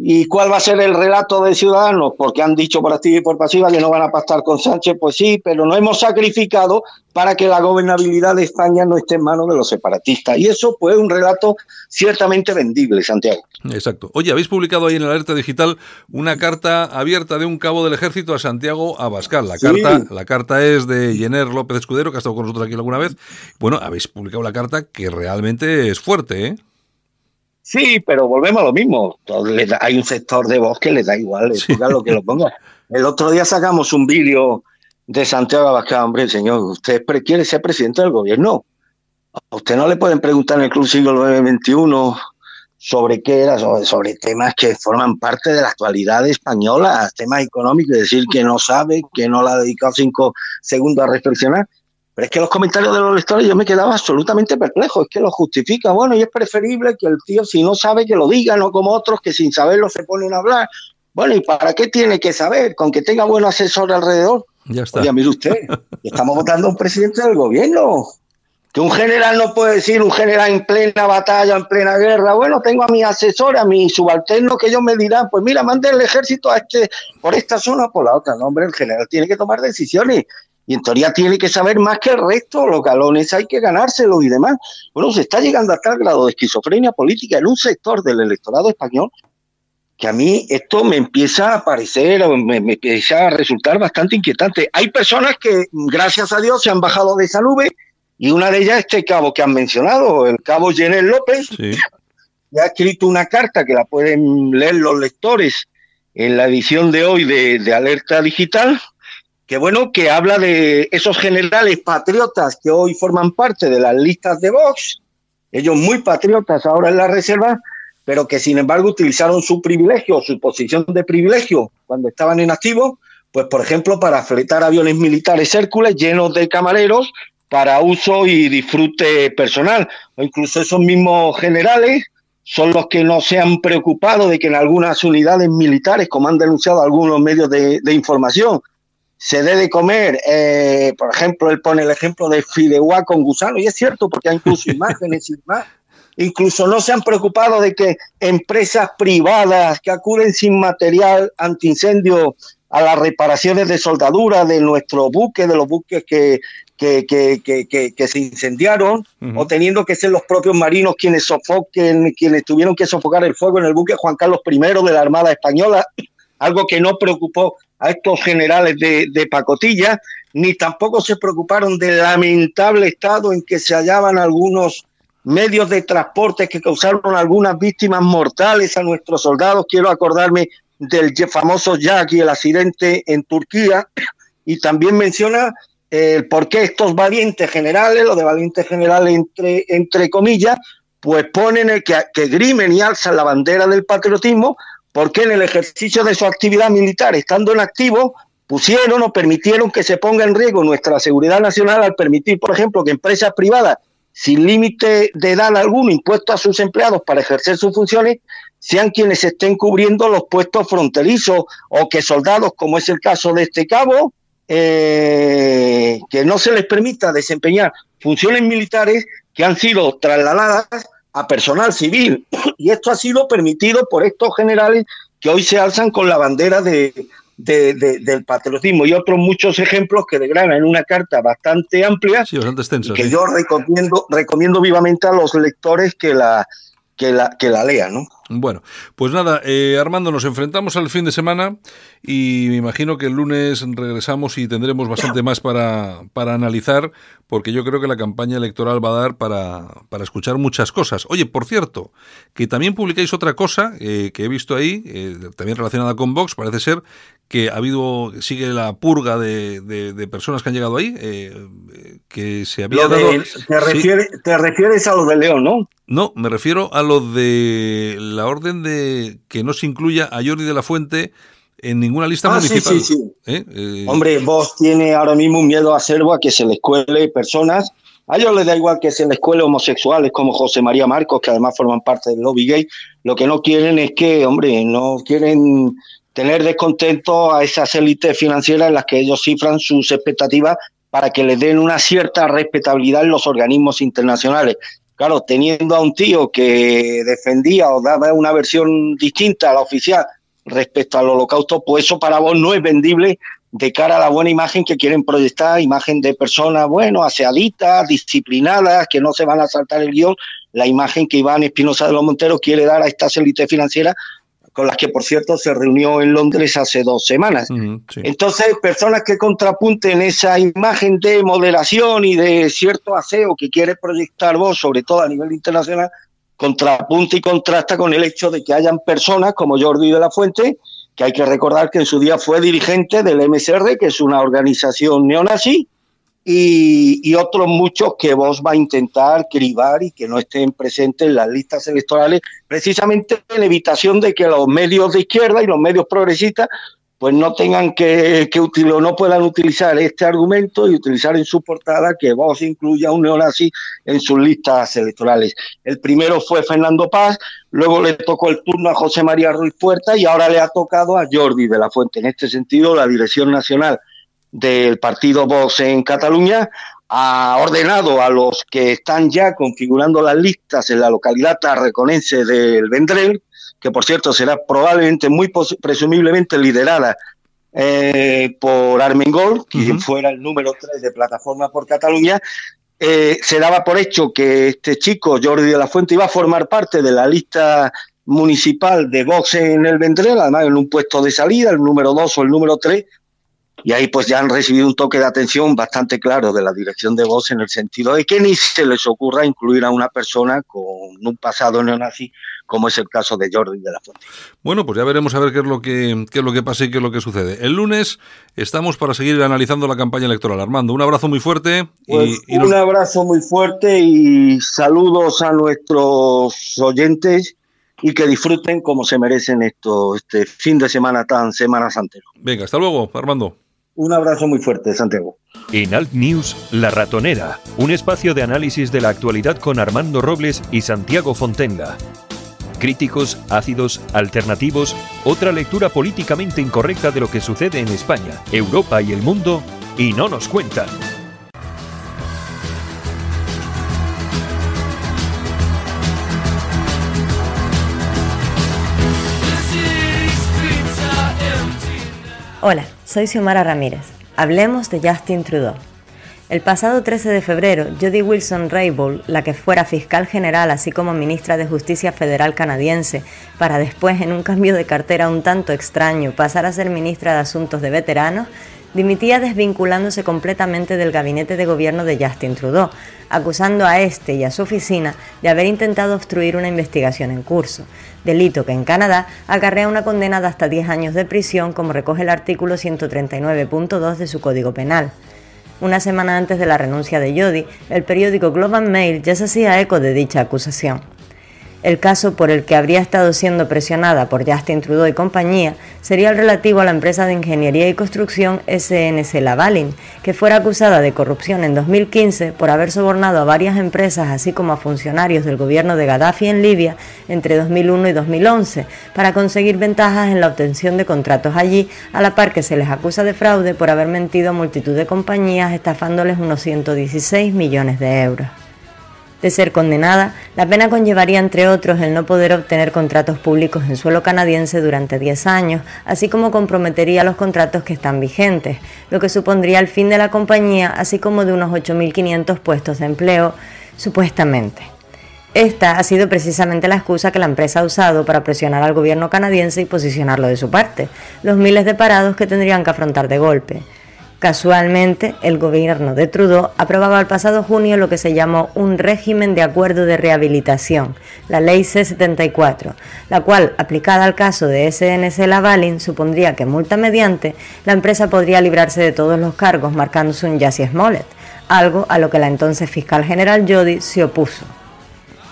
¿Y cuál va a ser el relato de Ciudadanos? Porque han dicho por activa y por pasiva que no van a pactar con Sánchez, pues sí, pero no hemos sacrificado para que la gobernabilidad de España no esté en manos de los separatistas. Y eso pues es un relato ciertamente vendible, Santiago. Exacto. Oye, habéis publicado ahí en la alerta digital una carta abierta de un cabo del ejército a Santiago Abascal. La Sí. carta, la carta es de Jenner López Escudero, que ha estado con nosotros aquí alguna vez. Bueno, habéis publicado la carta que realmente es fuerte, ¿eh? Sí, pero volvemos a lo mismo. Hay un sector de voz que le da igual, Sí. lo que lo ponga. El otro día sacamos un vídeo de Santiago Abascal, hombre, señor, usted quiere ser presidente del gobierno. A usted no le pueden preguntar en el Club Siglo XXI sobre qué era, sobre, sobre temas que forman parte de la actualidad española, temas económicos, y decir que no sabe, que no le ha dedicado cinco segundos a reflexionar. Pero es que los comentarios de los lectores yo me quedaba absolutamente perplejo, es que lo justifica, bueno, y es preferible que el tío si no sabe que lo diga, no como otros que sin saberlo se ponen a hablar. Bueno, ¿y para qué tiene que saber? Con que tenga buen asesor alrededor. Ya está. Oye, mire usted, [LAUGHS] estamos votando a un presidente del gobierno. Que un general no puede decir, un general en plena batalla, en plena guerra, bueno, tengo a mi asesor, a mi subalterno, que ellos me dirán, pues mira, mande el ejército a este, por esta zona o por la otra. No, hombre, el general tiene que tomar decisiones. Y en teoría tiene que saber más que el resto, los galones hay que ganárselos y demás. Bueno, se está llegando a tal grado de esquizofrenia política en un sector del electorado español que a mí esto me empieza a parecer, o me, me empieza a resultar bastante inquietante. Hay personas que, gracias a Dios, se han bajado de esa nube y una de ellas este cabo que han mencionado, el cabo Jenel López, Sí. que ha escrito una carta que la pueden leer los lectores en la edición de hoy de, de Alerta Digital, que bueno, que habla de esos generales patriotas que hoy forman parte de las listas de Vox, ellos muy patriotas ahora en la reserva, pero que sin embargo utilizaron su privilegio, su posición de privilegio cuando estaban en activo, pues por ejemplo para fletar aviones militares Hércules llenos de camareros para uso y disfrute personal, o incluso esos mismos generales son los que no se han preocupado de que en algunas unidades militares, como han denunciado algunos medios de, de información, se dé de comer, eh, por ejemplo, él pone el ejemplo de fideuá con gusano, y es cierto, porque hay incluso [LAUGHS] imágenes y demás. Incluso no se han preocupado de que empresas privadas que acuden sin material antiincendio a las reparaciones de soldadura de nuestros buques, de los buques que, que, que, que, se incendiaron, Ujú. o teniendo que ser los propios marinos quienes sofoquen, quienes tuvieron que sofocar el fuego en el buque Juan Carlos I de la Armada Española, algo que no preocupó a estos generales de, pacotilla, ni tampoco se preocuparon del lamentable estado en que se hallaban algunos medios de transporte que causaron algunas víctimas mortales a nuestros soldados. Quiero acordarme del famoso Jack y el accidente en Turquía, y también menciona eh, el por qué estos valientes generales, lo de valientes generales entre, entre comillas, pues ponen el que grimen y alzan la bandera del patriotismo, porque en el ejercicio de su actividad militar, estando en activo, pusieron o permitieron que se ponga en riesgo nuestra seguridad nacional al permitir, por ejemplo, que empresas privadas sin límite de edad alguno impuesto a sus empleados para ejercer sus funciones sean quienes estén cubriendo los puestos fronterizos o que soldados, como es el caso de este cabo, eh, que no se les permita desempeñar funciones militares que han sido trasladadas a personal civil. [CLEARS THROAT] Y esto ha sido permitido por estos generales que hoy se alzan con la bandera de, de- de- del patriotismo y otros muchos ejemplos que degranan en una carta bastante amplia Sí, bastante extensa. y que sí. yo recomiendo, recomiendo vivamente a los lectores que la, que la, que la lean, ¿no? Bueno, pues nada, eh, Armando, nos enfrentamos al fin de semana y me imagino que el lunes regresamos y tendremos bastante más para, para analizar, porque yo creo que la campaña electoral va a dar para, para escuchar muchas cosas. Oye, por cierto, que también publicáis otra cosa eh, que he visto ahí, eh, también relacionada con Vox, parece ser que ha habido, sigue la purga de, de- de personas que han llegado ahí. Que se había de- dado... te, Sí. refieres, te refieres a los de León, ¿no? No, me refiero a lo de la orden de que no se incluya a Jordi de la Fuente en ninguna lista Ah, sí, municipal. sí, sí. ¿Eh? Eh, Hombre, vos tiene ahora mismo un miedo acervo a que se les cuele personas. A ellos les da igual que se les cuele homosexuales como José María Marcos, que además forman parte del lobby gay. Lo que no quieren es que, hombre, no quieren tener descontento a esas élites financieras en las que ellos cifran sus expectativas para que les den una cierta respetabilidad en los organismos internacionales. Claro, teniendo a un tío que defendía o daba una versión distinta a la oficial respecto al holocausto, pues eso para vos no es vendible de cara a la buena imagen que quieren proyectar, imagen de personas, bueno, aseaditas, disciplinadas, que no se van a saltar el guion, la imagen que Iván Espinosa de los Monteros quiere dar a estas élites financieras, con las que, por cierto, se reunió en Londres hace dos semanas. sí. Entonces, personas que contrapunten esa imagen de moderación y de cierto aseo que quiere proyectar vos, sobre todo a nivel internacional, contrapunta y contrasta con el hecho de que hayan personas como Jordi de la Fuente, que hay que recordar que en su día fue dirigente del MSR, que es una organización neonazi, y, otros muchos que vos va a intentar cribar y que no estén presentes en las listas electorales, precisamente en evitación de que los medios de izquierda y los medios progresistas pues no tengan que, que util- no puedan utilizar este argumento y utilizar en su portada que Vox incluya un neonazi en sus listas electorales. El primero fue Fernando Paz, luego le tocó el turno a José María Ruiz Puerta y ahora le ha tocado a Jordi de la Fuente. En este sentido, la Dirección Nacional del partido Vox en Cataluña ha ordenado a los que están ya configurando las listas en la localidad tarraconense del Vendrell, que por cierto será probablemente, muy presumiblemente liderada eh, por Armengol, quien Ujú. fuera el número 3 de Plataforma por Cataluña, eh, se daba por hecho que este chico, Jordi de la Fuente, iba a formar parte de la lista municipal de Vox en el Vendrell, además en un puesto de salida, el número 2 o el número 3, y ahí pues ya han recibido un toque de atención bastante claro de la dirección de Vox en el sentido de que ni se les ocurra incluir a una persona con un pasado neonazi, como es el caso de Jordi de la Fuente. Bueno, pues ya veremos a ver qué es lo que qué es lo que pasa y qué es lo que sucede. El lunes estamos para seguir analizando la campaña electoral. Armando, un abrazo muy fuerte Pues y un abrazo muy fuerte y saludos a nuestros oyentes y que disfruten como se merecen esto, este fin de semana tan semana santero. venga, hasta luego, Armando. Un abrazo muy fuerte, Santiago. En Alt News, La Ratonera, un espacio de análisis de la actualidad con Armando Robles y Santiago Fontenga. Críticos, ácidos, alternativos, otra lectura políticamente incorrecta de lo que sucede en España, Europa y el mundo, y no nos cuentan. Hola, soy Xiomara Ramírez. Hablemos de Justin Trudeau. El pasado 13 de febrero, Jody Wilson-Raybould, la que fuera fiscal general así como ministra de Justicia Federal canadiense, para después, en un cambio de cartera un tanto extraño, pasar a ser ministra de Asuntos de Veteranos, dimitía desvinculándose completamente del gabinete de gobierno de Justin Trudeau, acusando a este y a su oficina de haber intentado obstruir una investigación en curso, delito que en Canadá acarrea una condena de hasta 10 años de prisión, como recoge el artículo 139.2 de su Código Penal. Una semana antes de la renuncia de Jody, el periódico Global Mail ya se hacía eco de dicha acusación. El caso por el que habría estado siendo presionada por Justin Trudeau y compañía sería el relativo a la empresa de ingeniería y construcción SNC Lavalin, que fuera acusada de corrupción en 2015 por haber sobornado a varias empresas así como a funcionarios del gobierno de Gaddafi en Libia entre 2001 y 2011 para conseguir ventajas en la obtención de contratos allí, a la par que se les acusa de fraude por haber mentido a multitud de compañías estafándoles unos 116 millones de euros. De ser condenada, la pena conllevaría, entre otros, el no poder obtener contratos públicos en suelo canadiense durante 10 años, así como comprometería los contratos que están vigentes, lo que supondría el fin de la compañía, así como de unos 8.500 puestos de empleo, supuestamente. Esta ha sido precisamente la excusa que la empresa ha usado para presionar al gobierno canadiense y posicionarlo de su parte, los miles de parados que tendrían que afrontar de golpe. Casualmente, el gobierno de Trudeau aprobaba el pasado junio lo que se llamó un régimen de acuerdo de rehabilitación, la ley C-74, la cual, aplicada al caso de SNC Lavalin, supondría que multa mediante, la empresa podría librarse de todos los cargos marcándose un Jassy Smollett, algo a lo que la entonces fiscal general Jody se opuso.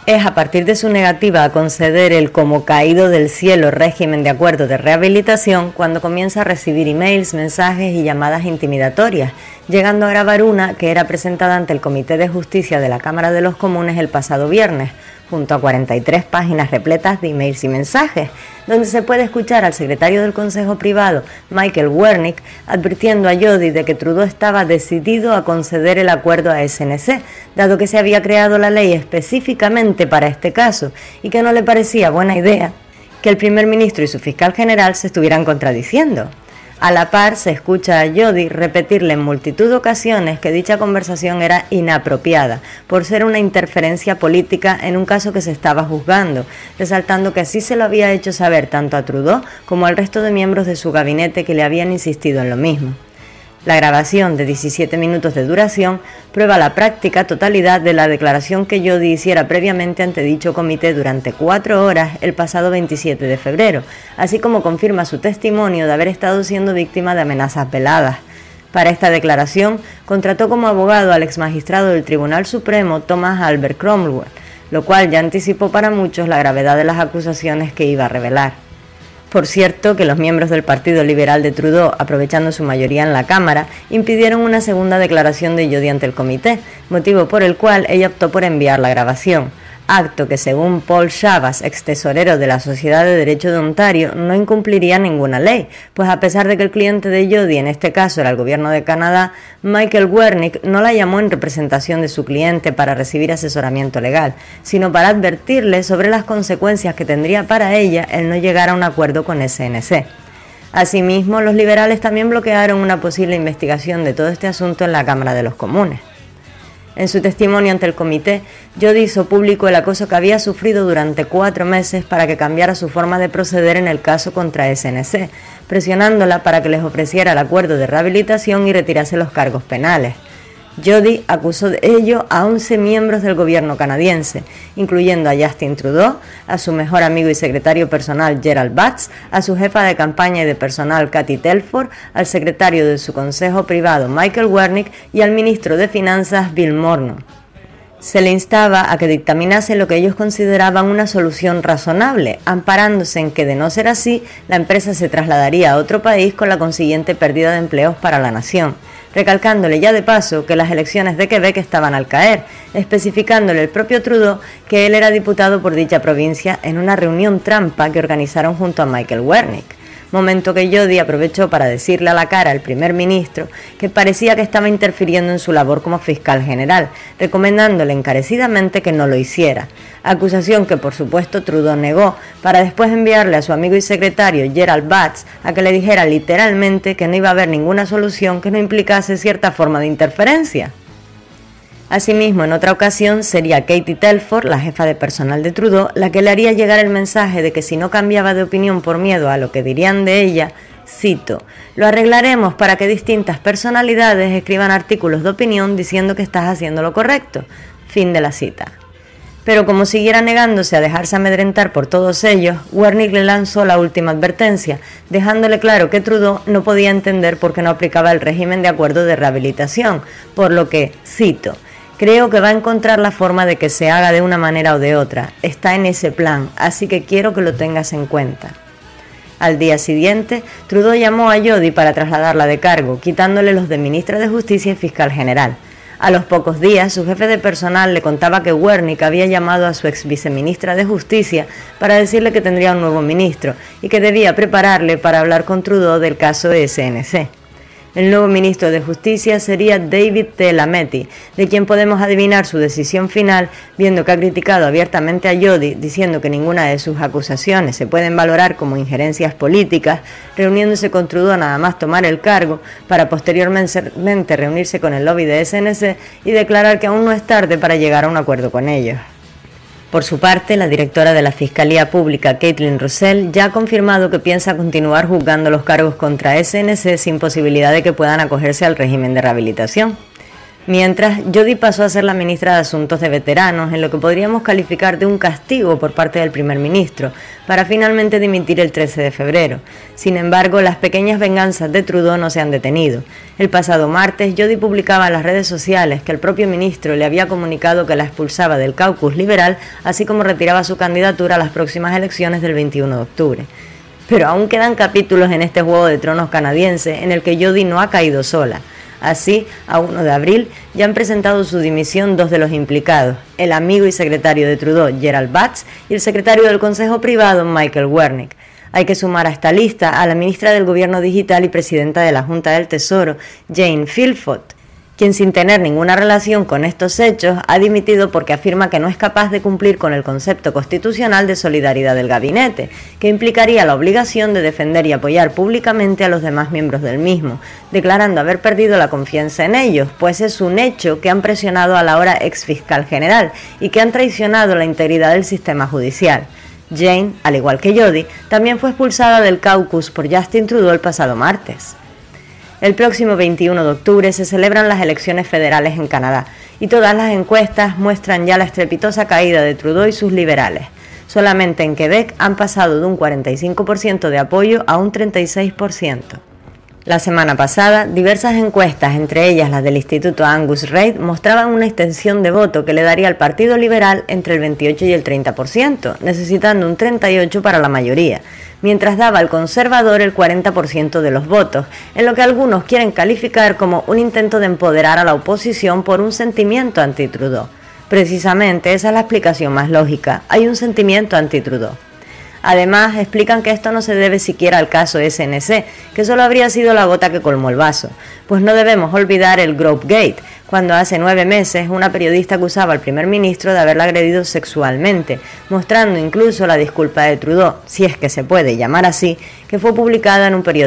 Es a partir de su negativa a conceder el como caído del cielo régimen de acuerdo de rehabilitación cuando comienza a recibir emails, mensajes y llamadas intimidatorias, llegando a grabar una que era presentada ante el Comité de Justicia de la Cámara de los Comunes el pasado viernes, junto a 43 páginas repletas de emails y mensajes, donde se puede escuchar al secretario del Consejo Privado, Michael Wernick, advirtiendo a Jody de que Trudeau estaba decidido a conceder el acuerdo a SNC, dado que se había creado la ley específicamente para este caso y que no le parecía buena idea que el primer ministro y su fiscal general se estuvieran contradiciendo. A la par se escucha a Jody repetirle en multitud de ocasiones que dicha conversación era inapropiada por ser una interferencia política en un caso que se estaba juzgando, resaltando que así se lo había hecho saber tanto a Trudeau como al resto de miembros de su gabinete que le habían insistido en lo mismo. La grabación de 17 minutos de duración prueba la práctica totalidad de la declaración que Jody hiciera previamente ante dicho comité durante cuatro horas el pasado 27 de febrero, así como confirma su testimonio de haber estado siendo víctima de amenazas veladas. Para esta declaración, contrató como abogado al exmagistrado del Tribunal Supremo Thomas Albert Cromwell, lo cual ya anticipó para muchos la gravedad de las acusaciones que iba a revelar. Por cierto, que los miembros del Partido Liberal de Trudeau, aprovechando su mayoría en la Cámara, impidieron una segunda declaración de Jody ante el comité, motivo por el cual ella optó por enviar la grabación acto que según Paul Chavas, ex tesorero de la Sociedad de Derecho de Ontario, no incumpliría ninguna ley, pues a pesar de que el cliente de Jody en este caso era el gobierno de Canadá, Michael Wernick no la llamó en representación de su cliente para recibir asesoramiento legal, sino para advertirle sobre las consecuencias que tendría para ella el no llegar a un acuerdo con SNC. Asimismo, los liberales también bloquearon una posible investigación de todo este asunto en la Cámara de los Comunes. En su testimonio ante el comité, Jody hizo público el acoso que había sufrido durante cuatro meses para que cambiara su forma de proceder en el caso contra SNC, presionándola para que les ofreciera el acuerdo de rehabilitación y retirase los cargos penales. Jody acusó de ello a 11 miembros del gobierno canadiense, incluyendo a Justin Trudeau, a su mejor amigo y secretario personal Gerald Batts, a su jefa de campaña y de personal Cathy Telford, al secretario de su consejo privado Michael Wernick y al ministro de Finanzas Bill Morneau. Se le instaba a que dictaminase lo que ellos consideraban una solución razonable, amparándose en que, de no ser así, la empresa se trasladaría a otro país con la consiguiente pérdida de empleos para la nación recalcándole ya de paso que las elecciones de Quebec estaban al caer, especificándole el propio Trudeau que él era diputado por dicha provincia en una reunión trampa que organizaron junto a Michael Wernick momento que Jody aprovechó para decirle a la cara al primer ministro que parecía que estaba interfiriendo en su labor como fiscal general, recomendándole encarecidamente que no lo hiciera. Acusación que por supuesto Trudeau negó, para después enviarle a su amigo y secretario Gerald Batts a que le dijera literalmente que no iba a haber ninguna solución que no implicase cierta forma de interferencia. Asimismo, en otra ocasión sería Katie Telford, la jefa de personal de Trudeau, la que le haría llegar el mensaje de que si no cambiaba de opinión por miedo a lo que dirían de ella, cito, lo arreglaremos para que distintas personalidades escriban artículos de opinión diciendo que estás haciendo lo correcto. Fin de la cita. Pero como siguiera negándose a dejarse amedrentar por todos ellos, Wernick le lanzó la última advertencia, dejándole claro que Trudeau no podía entender por qué no aplicaba el régimen de acuerdo de rehabilitación, por lo que, cito, Creo que va a encontrar la forma de que se haga de una manera o de otra. Está en ese plan, así que quiero que lo tengas en cuenta. Al día siguiente, Trudeau llamó a Jody para trasladarla de cargo, quitándole los de ministra de Justicia y fiscal general. A los pocos días, su jefe de personal le contaba que Wernick había llamado a su ex viceministra de Justicia para decirle que tendría un nuevo ministro y que debía prepararle para hablar con Trudeau del caso SNC. El nuevo ministro de Justicia sería David Telametti, de quien podemos adivinar su decisión final, viendo que ha criticado abiertamente a Jody, diciendo que ninguna de sus acusaciones se pueden valorar como injerencias políticas, reuniéndose con Trudeau nada más tomar el cargo, para posteriormente reunirse con el lobby de SNC y declarar que aún no es tarde para llegar a un acuerdo con ellos. Por su parte, la directora de la Fiscalía Pública, Caitlin Russell, ya ha confirmado que piensa continuar juzgando los cargos contra SNC sin posibilidad de que puedan acogerse al régimen de rehabilitación. Mientras, Jody pasó a ser la ministra de Asuntos de Veteranos, en lo que podríamos calificar de un castigo por parte del primer ministro, para finalmente dimitir el 13 de febrero. Sin embargo, las pequeñas venganzas de Trudeau no se han detenido. El pasado martes, Jody publicaba en las redes sociales que el propio ministro le había comunicado que la expulsaba del caucus liberal, así como retiraba su candidatura a las próximas elecciones del 21 de octubre. Pero aún quedan capítulos en este juego de tronos canadiense en el que Jody no ha caído sola. Así, a 1 de abril ya han presentado su dimisión dos de los implicados, el amigo y secretario de Trudeau, Gerald Batts, y el secretario del Consejo Privado, Michael Wernick. Hay que sumar a esta lista a la ministra del Gobierno Digital y presidenta de la Junta del Tesoro, Jane Philpott, quien sin tener ninguna relación con estos hechos ha dimitido porque afirma que no es capaz de cumplir con el concepto constitucional de solidaridad del gabinete, que implicaría la obligación de defender y apoyar públicamente a los demás miembros del mismo, declarando haber perdido la confianza en ellos, pues es un hecho que han presionado a la ahora ex fiscal general y que han traicionado la integridad del sistema judicial. Jane, al igual que Jody, también fue expulsada del caucus por Justin Trudeau el pasado martes. El próximo 21 de octubre se celebran las elecciones federales en Canadá y todas las encuestas muestran ya la estrepitosa caída de Trudeau y sus liberales. Solamente en Quebec han pasado de un 45% de apoyo a un 36%. La semana pasada, diversas encuestas, entre ellas las del Instituto Angus Reid, mostraban una extensión de voto que le daría al Partido Liberal entre el 28 y el 30%, necesitando un 38% para la mayoría, mientras daba al conservador el 40% de los votos, en lo que algunos quieren calificar como un intento de empoderar a la oposición por un sentimiento anti-Trudeau. Precisamente esa es la explicación más lógica, hay un sentimiento anti-Trudeau. Además, explican que esto no se debe siquiera al caso SNC, que solo habría sido la gota que colmó el vaso, pues no debemos olvidar el Grove Gate, cuando hace nueve meses una periodista acusaba al primer ministro de haberla agredido sexualmente, mostrando incluso la disculpa de Trudeau, si es que se puede llamar así, que fue publicada en un periódico